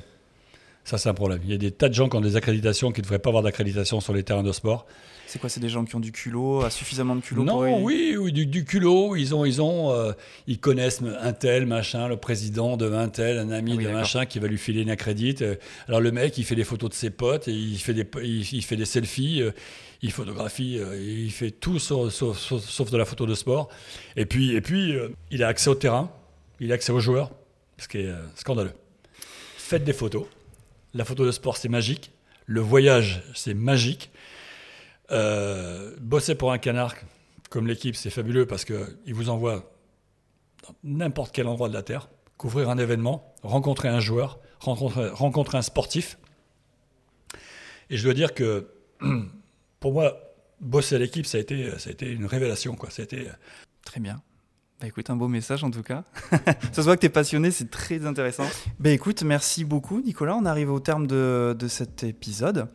Ça, c'est un problème. Il y a des tas de gens qui ont des accréditations qui ne devraient pas avoir d'accréditation sur les terrains de sport. C'est quoi C'est des gens qui ont du culot, a suffisamment de culot Non, pour y- oui, oui, du, du culot. Ils ont, ils ont, euh, ils connaissent un tel machin, le président de un tel, un ami Ah oui, de machin qui va lui filer une accrédite. Euh, Alors le mec, il fait des photos de ses potes, et il fait des, il, il fait des selfies, euh, il photographie, euh, il fait tout sauf, sauf- sauf- de la photo de sport. Et puis, et puis, euh, il a accès au terrain, il a accès aux joueurs, ce qui est euh, scandaleux. Faites des photos. La photo de sport, c'est magique. Le voyage, c'est magique. Euh, bosser pour un canard comme l'équipe, c'est fabuleux parce qu'il vous envoie dans n'importe quel endroit de la Terre, couvrir un événement, rencontrer un joueur, rencontrer, un sportif. Et je dois dire que [clears throat] pour moi, bosser à l'équipe, ça a été, ça a été une révélation. Quoi. Ça a été, Très bien. Bah écoute, un beau message en tout cas. [laughs] ça se voit que tu es passionné, c'est très intéressant. Bah écoute, merci beaucoup Nicolas. On arrive au terme de, de cet épisode.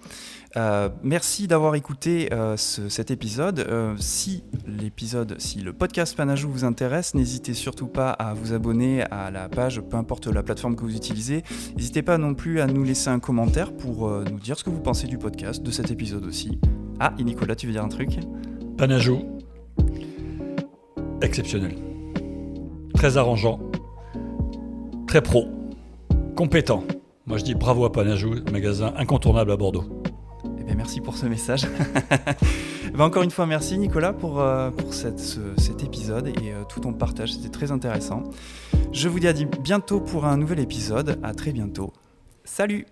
Euh, merci d'avoir écouté euh, ce- cet épisode. Euh, si l'épisode, si le podcast Panajou vous intéresse, n'hésitez surtout pas à vous abonner à la page, peu importe la plateforme que vous utilisez. N'hésitez pas non plus à nous laisser un commentaire pour euh, nous dire ce que vous pensez du podcast, de cet épisode aussi. Ah, et Nicolas, tu veux dire un truc? Panajou, exceptionnel. Très arrangeant, très pro, compétent. Moi je dis bravo à Panajou, magasin incontournable à Bordeaux. Eh bien, merci pour ce message. [laughs] Ben, encore une fois, merci Nicolas pour, euh, cet épisode et euh, tout ton partage. C'était très intéressant. Je vous dis à bientôt pour un nouvel épisode. À très bientôt. Salut